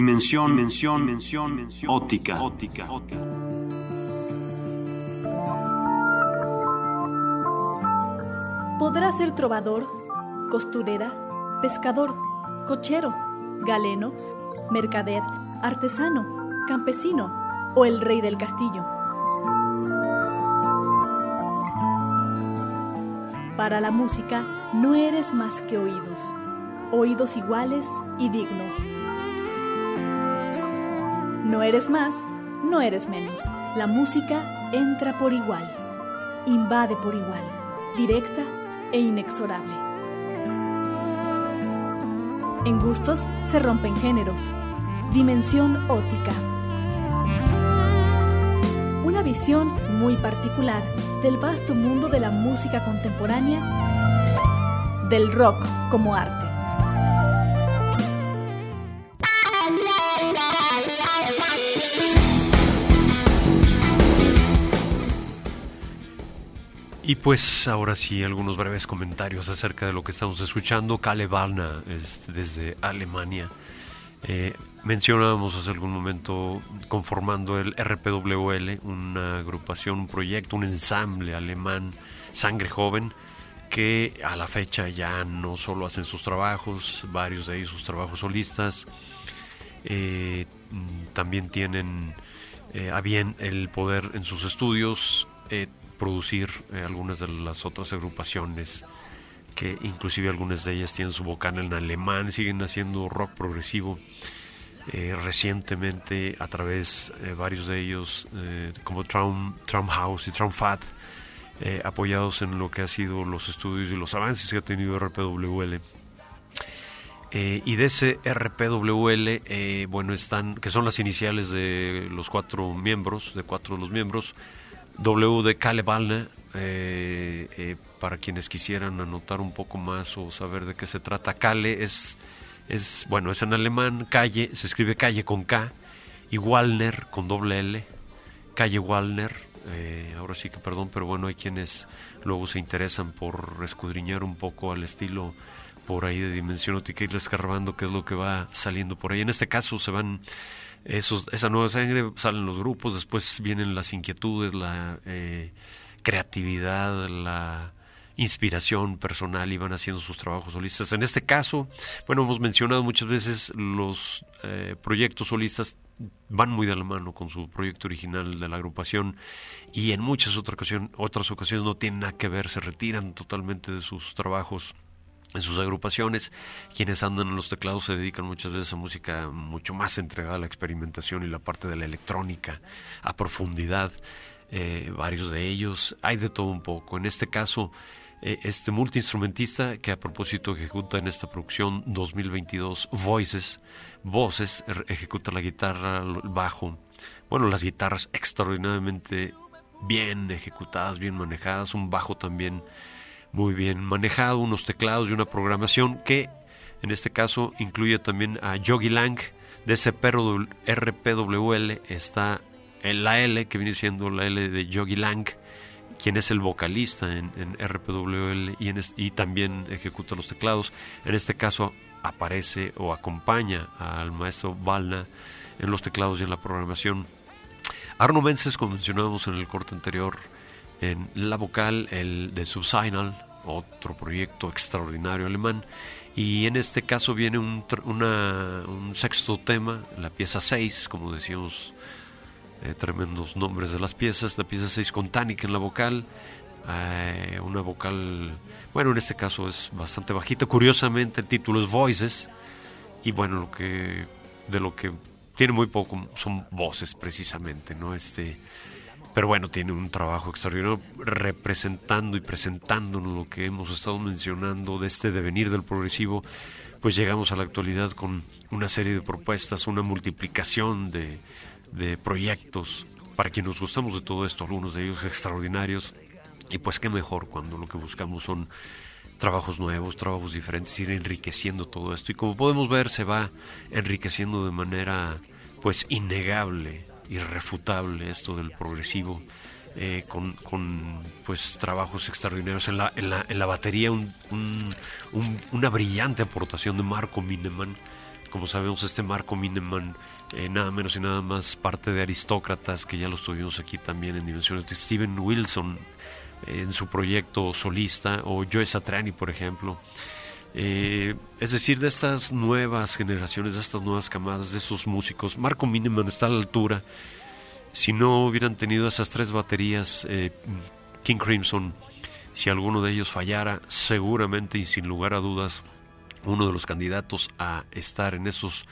Dimensión, mención, mención, mención. Óptica, óptica, óptica. Podrá ser trovador, costurera, pescador, cochero, galeno, mercader, artesano, campesino o el rey del castillo. Para la música no eres más que oídos, oídos iguales y dignos. No eres más, no eres menos. La música entra por igual, invade por igual, directa e inexorable. En gustos se rompen géneros. Dimensión óptica. Una visión muy particular del vasto mundo de la música contemporánea, del rock como arte. Y pues ahora sí, algunos breves comentarios acerca de lo que estamos escuchando. Kale Balna es desde Alemania. Eh, mencionábamos hace algún momento conformando el RPWL, una agrupación, un proyecto, un ensamble alemán, Sangre Joven, que a la fecha ya no solo hacen sus trabajos, varios de ellos sus trabajos solistas, eh, también tienen eh, a bien el poder en sus estudios producir eh, algunas de las otras agrupaciones que inclusive algunas de ellas tienen su vocal en alemán, siguen haciendo rock progresivo. Eh, recientemente a través eh, varios de ellos eh, como Traum, Traumhaus y Traumfat eh, apoyados en lo que ha sido los estudios y los avances que ha tenido RPWL Eh, y de ese RPWL bueno están que son las iniciales de los cuatro miembros de cuatro de los miembros W de Kale Balna, eh, eh, para quienes quisieran anotar un poco más o saber de qué se trata. Kale es, es, bueno, es en alemán, calle, se escribe calle con K, y Wallner con doble L, calle Wallner. eh, ahora sí que perdón, pero bueno, hay quienes luego se interesan por escudriñar un poco al estilo por ahí de Dimensión Óptica y escarbando qué es lo que va saliendo por ahí. En este caso se van esos, esa nueva sangre, salen los grupos, después vienen las inquietudes, la eh, creatividad, la inspiración personal y van haciendo sus trabajos solistas. En este caso, bueno, hemos mencionado muchas veces los eh, proyectos solistas van muy de la mano con su proyecto original de la agrupación y en muchas otras ocasiones, otras ocasiones no tienen nada que ver, se retiran totalmente de sus trabajos en sus agrupaciones. Quienes andan en los teclados se dedican muchas veces a música mucho más entregada a la experimentación y la parte de la electrónica a profundidad. Eh, varios de ellos, hay de todo un poco. En este caso, eh, este multiinstrumentista que a propósito ejecuta en esta producción 2022 Voices, voces, er- ejecuta la guitarra, el bajo, bueno, las guitarras extraordinariamente bien ejecutadas, bien manejadas, un bajo también muy bien manejado, unos teclados y una programación que en este caso incluye también a Yogi Lang de ese perro RPWL está la L que viene siendo la L de Yogi Lang quien es el vocalista en, en RPWL y, en y también ejecuta los teclados. En este caso aparece o acompaña al maestro Balna en los teclados y en la programación. Arno Menses, como mencionábamos en el corte anterior, en la vocal, el de Subsignal, otro proyecto extraordinario alemán. Y en este caso viene un, una- un sexto tema, la pieza 6, como decíamos, eh, tremendos nombres de las piezas. La pieza 6 con Tanik en la vocal, eh, una vocal, bueno, en este caso es bastante bajita. Curiosamente, el título es Voices. Y bueno, lo que de lo que tiene muy poco son voces precisamente, ¿no? Este, pero bueno, tiene un trabajo extraordinario representando y presentándonos lo que hemos estado mencionando de este devenir del progresivo, pues llegamos a la actualidad con una serie de propuestas, una multiplicación de, proyectos. Para quienes nos gustamos de todo esto, algunos de ellos extraordinarios, y pues qué mejor cuando lo que buscamos son trabajos nuevos, trabajos diferentes, ir enriqueciendo todo esto. Y como podemos ver, se va enriqueciendo de manera pues innegable, irrefutable esto del progresivo. eh, con, con, pues trabajos extraordinarios en la, en la, en la batería un- un- un- una brillante aportación de Marco Mineman como sabemos este Marco Mineman eh, nada menos y nada más parte de Aristócratas que ya lo tuvimos aquí también en Dimensiones de Steven Wilson eh, en su proyecto solista o Joe Satriani por ejemplo eh, es decir, de estas nuevas generaciones, de estas nuevas camadas, de estos músicos, Marco Miniman está a la altura. Si no hubieran tenido esas tres baterías, eh, King Crimson, si alguno de ellos fallara, seguramente y sin lugar a dudas, uno de los candidatos a estar en esos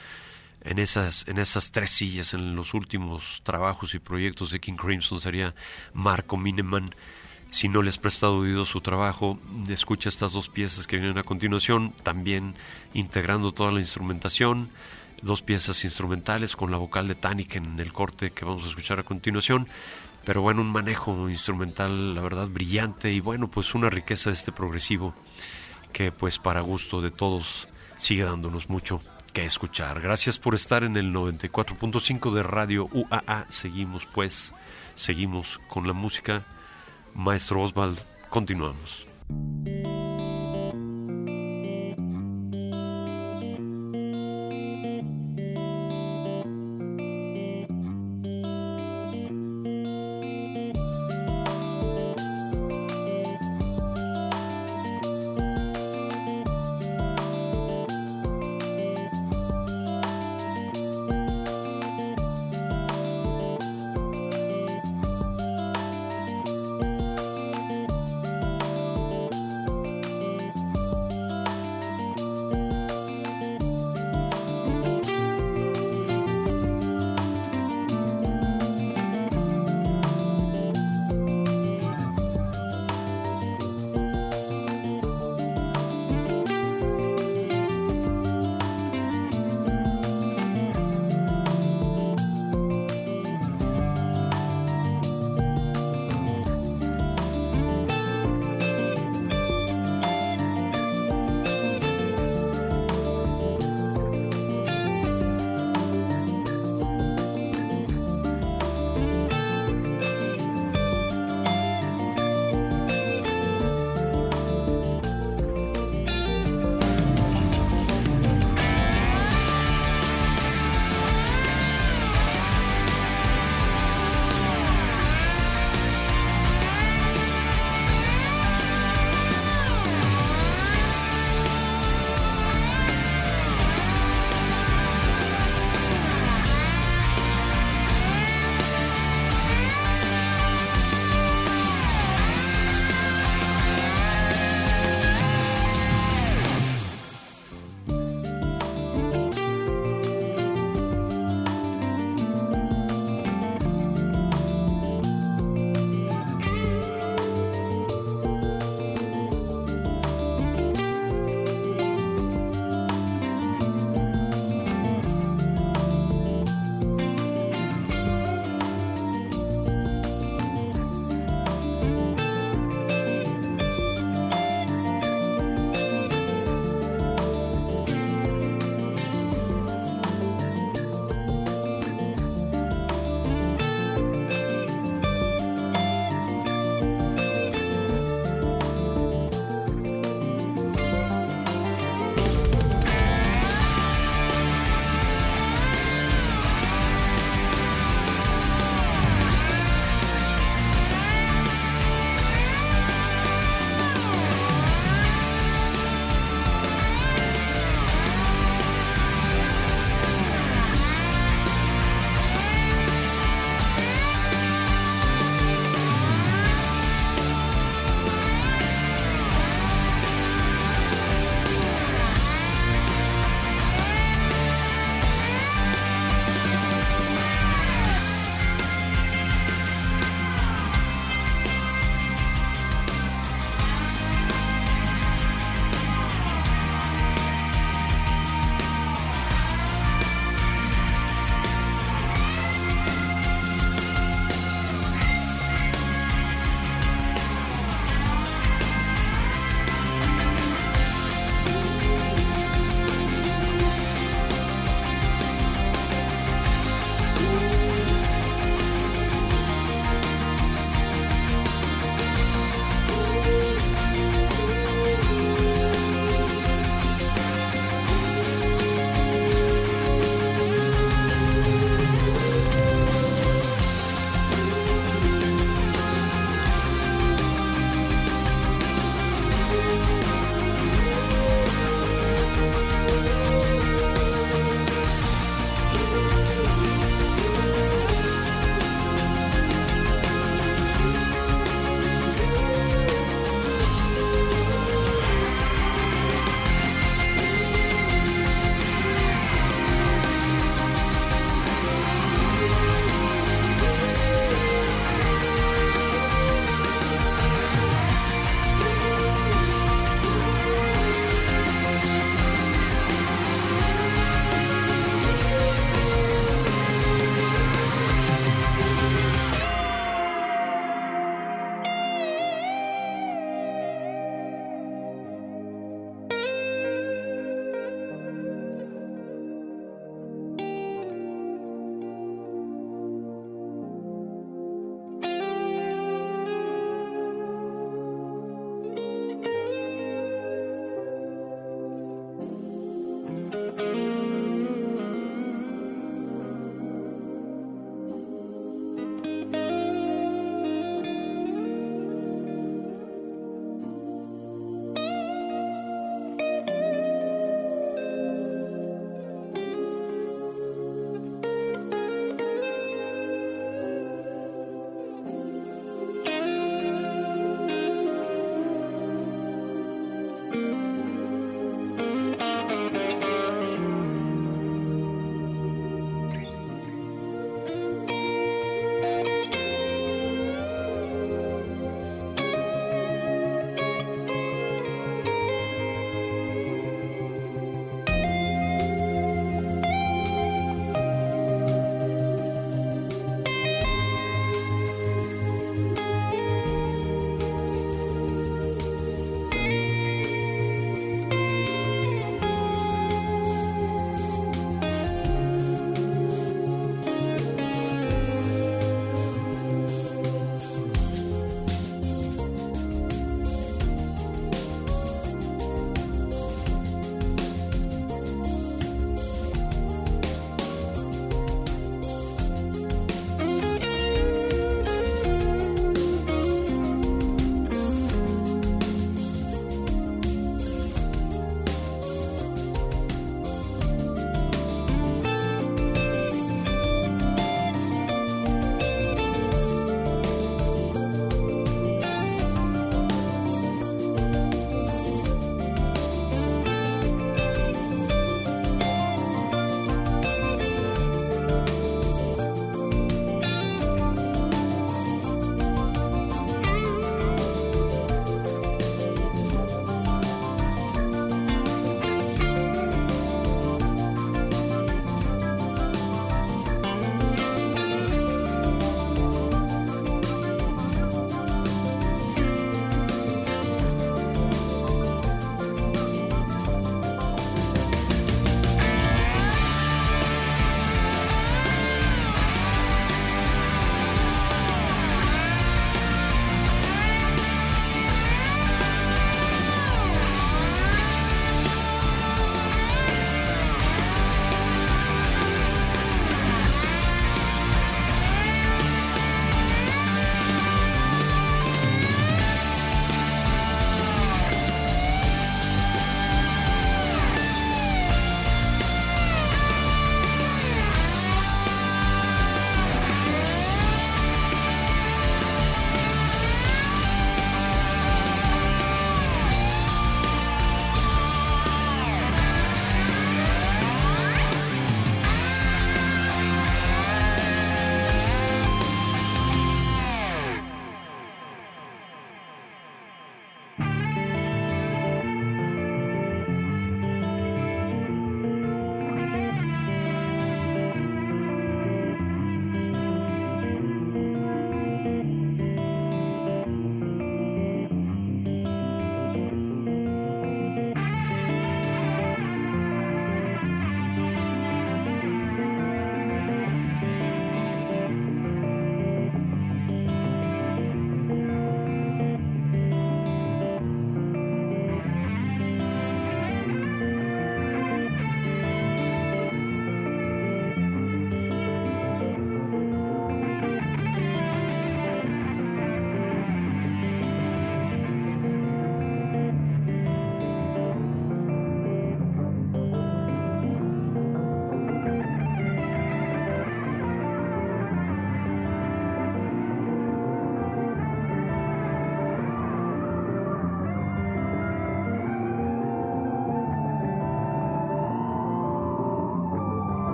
en esas en esas tres sillas en los últimos trabajos y proyectos de King Crimson sería Marco Mineman si no le has prestado oído su trabajo, escucha estas dos piezas que vienen a continuación, también integrando toda la instrumentación, dos piezas instrumentales con la vocal de Tanik en el corte que vamos a escuchar a continuación. Pero bueno, un manejo instrumental, la verdad, brillante y bueno, pues una riqueza de este progresivo que pues para gusto de todos sigue dándonos mucho que escuchar. Gracias por estar en el 94.5 de Radio UAA. Seguimos pues, seguimos con la música. Maestro Oswald, Continuamos.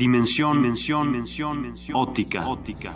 Dimensión, mención, mención, mención, óptica, óptica,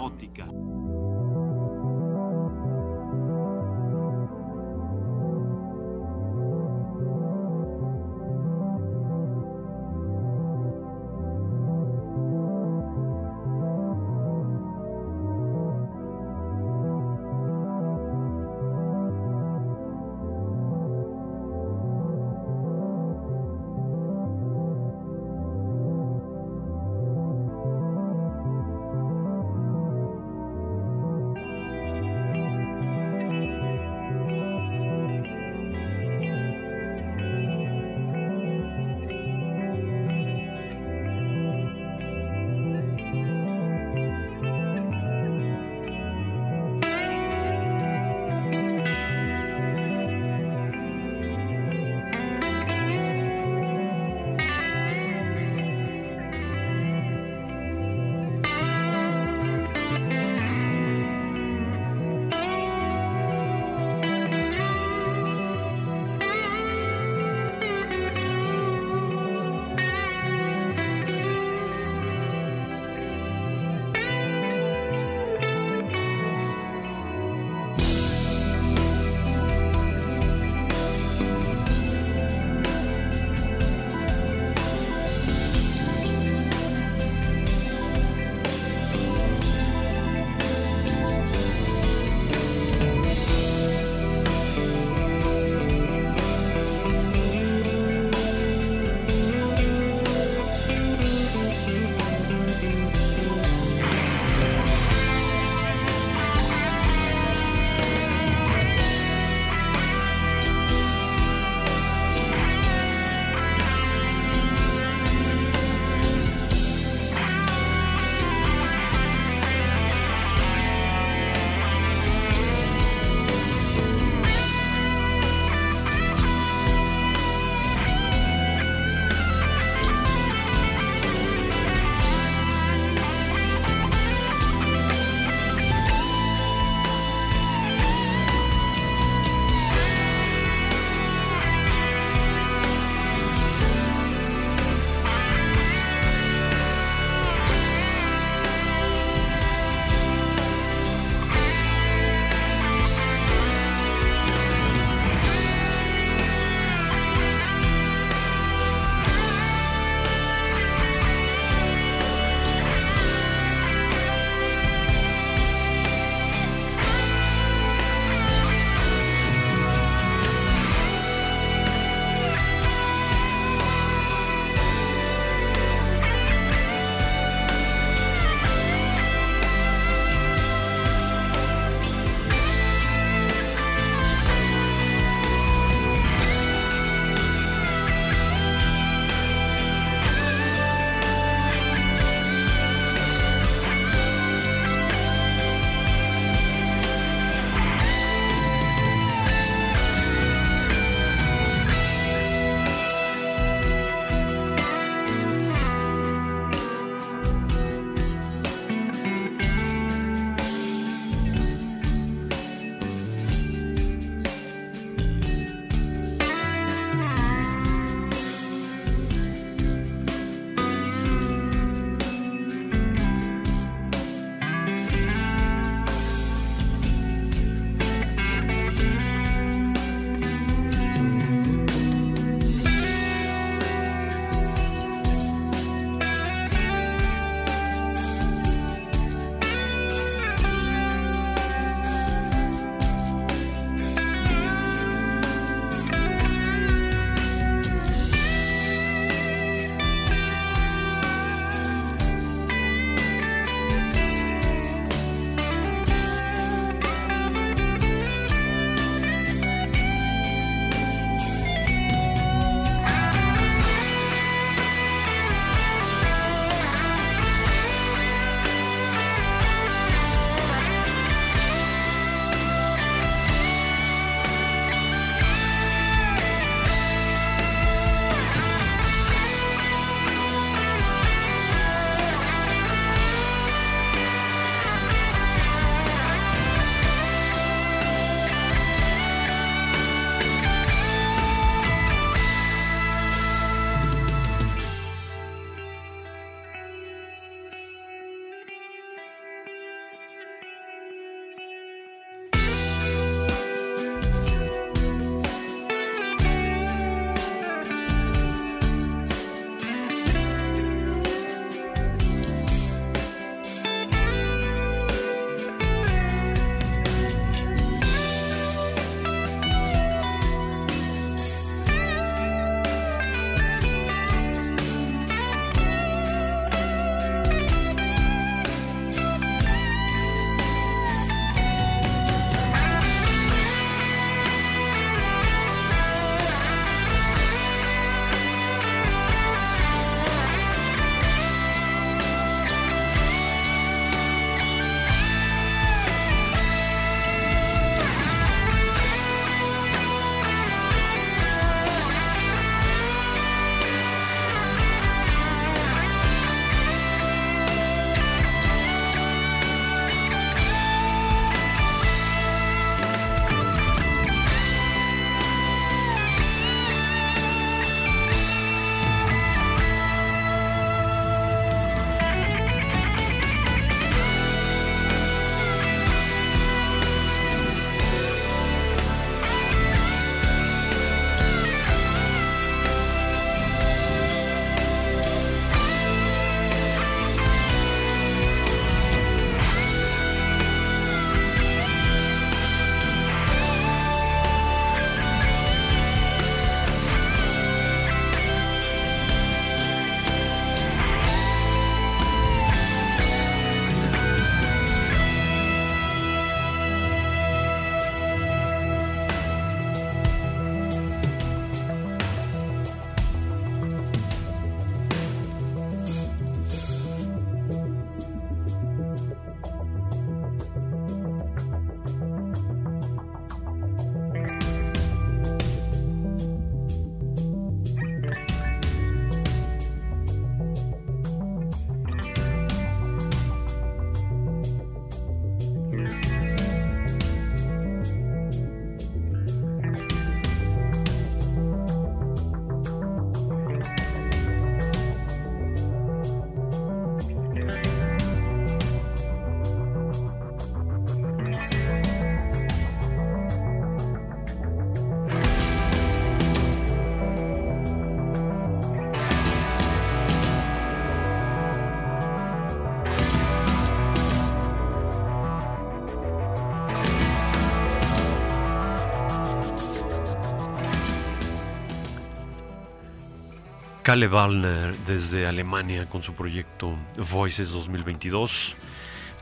Kalle Wallner desde Alemania con su proyecto Voices 2022.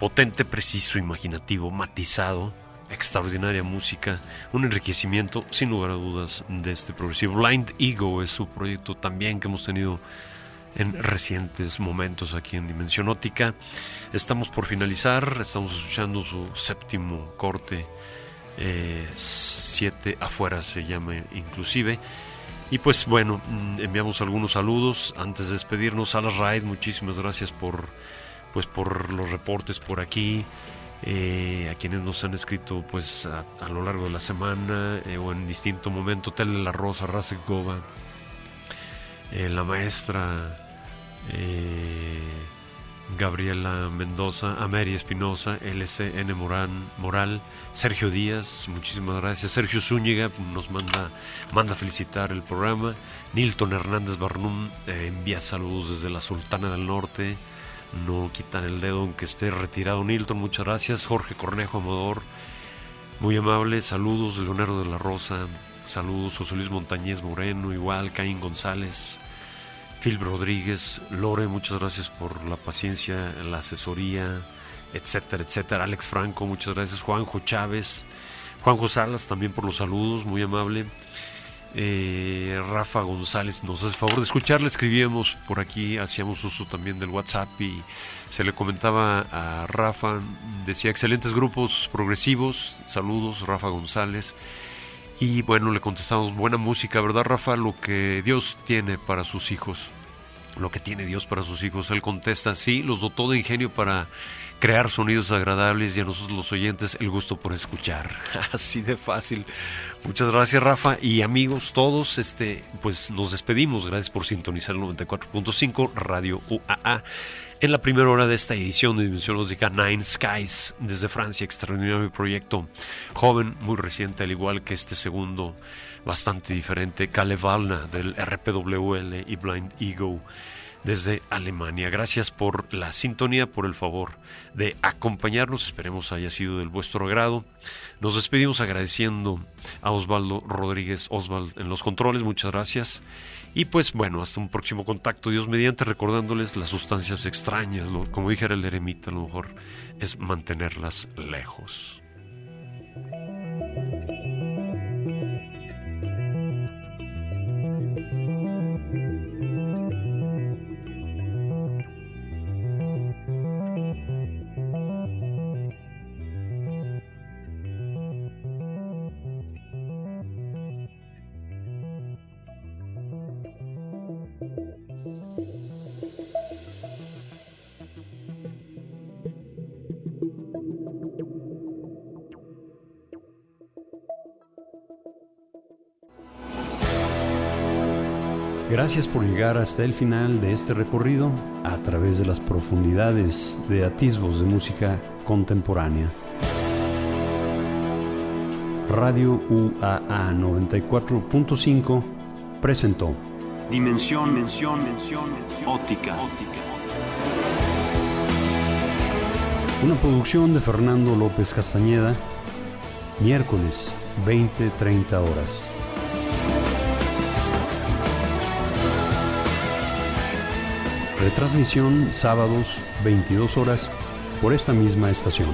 Potente, preciso, imaginativo, matizado, extraordinaria música, un enriquecimiento sin lugar a dudas de este progresivo. Blind Ego es su proyecto también que hemos tenido en recientes momentos aquí en Dimensión Óptica. Estamos por finalizar, estamos escuchando su séptimo corte, eh, siete afuera se llama inclusive. Y pues bueno, mm, enviamos algunos saludos antes de despedirnos. A la Raid, muchísimas gracias por, pues, por los reportes por aquí. eh, a quienes nos han escrito pues a, lo largo de la semana eh, o en distinto momento. Tele La Rosa, Rasek Gova, eh, la maestra Gabriela Mendoza, Ameri Espinosa, LCN Morán, Moral, Sergio Díaz, muchísimas gracias. Sergio Zúñiga nos manda, manda felicitar el programa. Nilton Hernández Barnum eh, envía saludos desde la Sultana del Norte. No quitan el dedo aunque esté retirado Nilton, muchas gracias. Jorge Cornejo Amador, muy amable, saludos. Leonardo de la Rosa, saludos. José Luis Montañez Moreno, igual. Caín González, Phil Rodríguez, Lore, muchas gracias por la paciencia, la asesoría, etcétera, etcétera. Alex Franco, muchas gracias. Juanjo Chávez, Juanjo Salas también por los saludos, muy amable. Eh, Rafa González nos hace favor de escuchar, le escribíamos por aquí, hacíamos uso también del WhatsApp y se le comentaba a Rafa, decía excelentes grupos progresivos, saludos Rafa González. Y bueno, le contestamos, buena música, ¿verdad, Rafa? Lo que Dios tiene para sus hijos. Lo que tiene Dios para sus hijos. Él contesta, sí, los dotó de ingenio para crear sonidos agradables y a nosotros los oyentes el gusto por escuchar. Así de fácil. Muchas gracias, Rafa. Y amigos todos, este, pues nos despedimos. Gracias por sintonizar el 94.5 Radio UAA. En la primera hora de esta edición de Dimensión Lógica Nine Skies desde Francia, extraordinario proyecto joven, muy reciente, al igual que este segundo, bastante diferente, Kalevalna del RPWL y Blind Ego desde Alemania. Gracias por la sintonía, por el favor de acompañarnos. Esperemos haya sido del vuestro agrado. Nos despedimos agradeciendo a Osvaldo Rodríguez Osvald en los controles. Muchas gracias. Y pues bueno, hasta un próximo contacto, Dios mediante, recordándoles las sustancias extrañas, como dijera el eremita, a lo mejor es mantenerlas lejos. Gracias por llegar hasta el final de este recorrido a través de las profundidades de atisbos de música contemporánea. Radio UAA 94.5 presentó Dimensión, mención, mención, óptica. una producción de Fernando López Castañeda, miércoles 20-30 horas. Retransmisión sábados 22 horas por esta misma estación.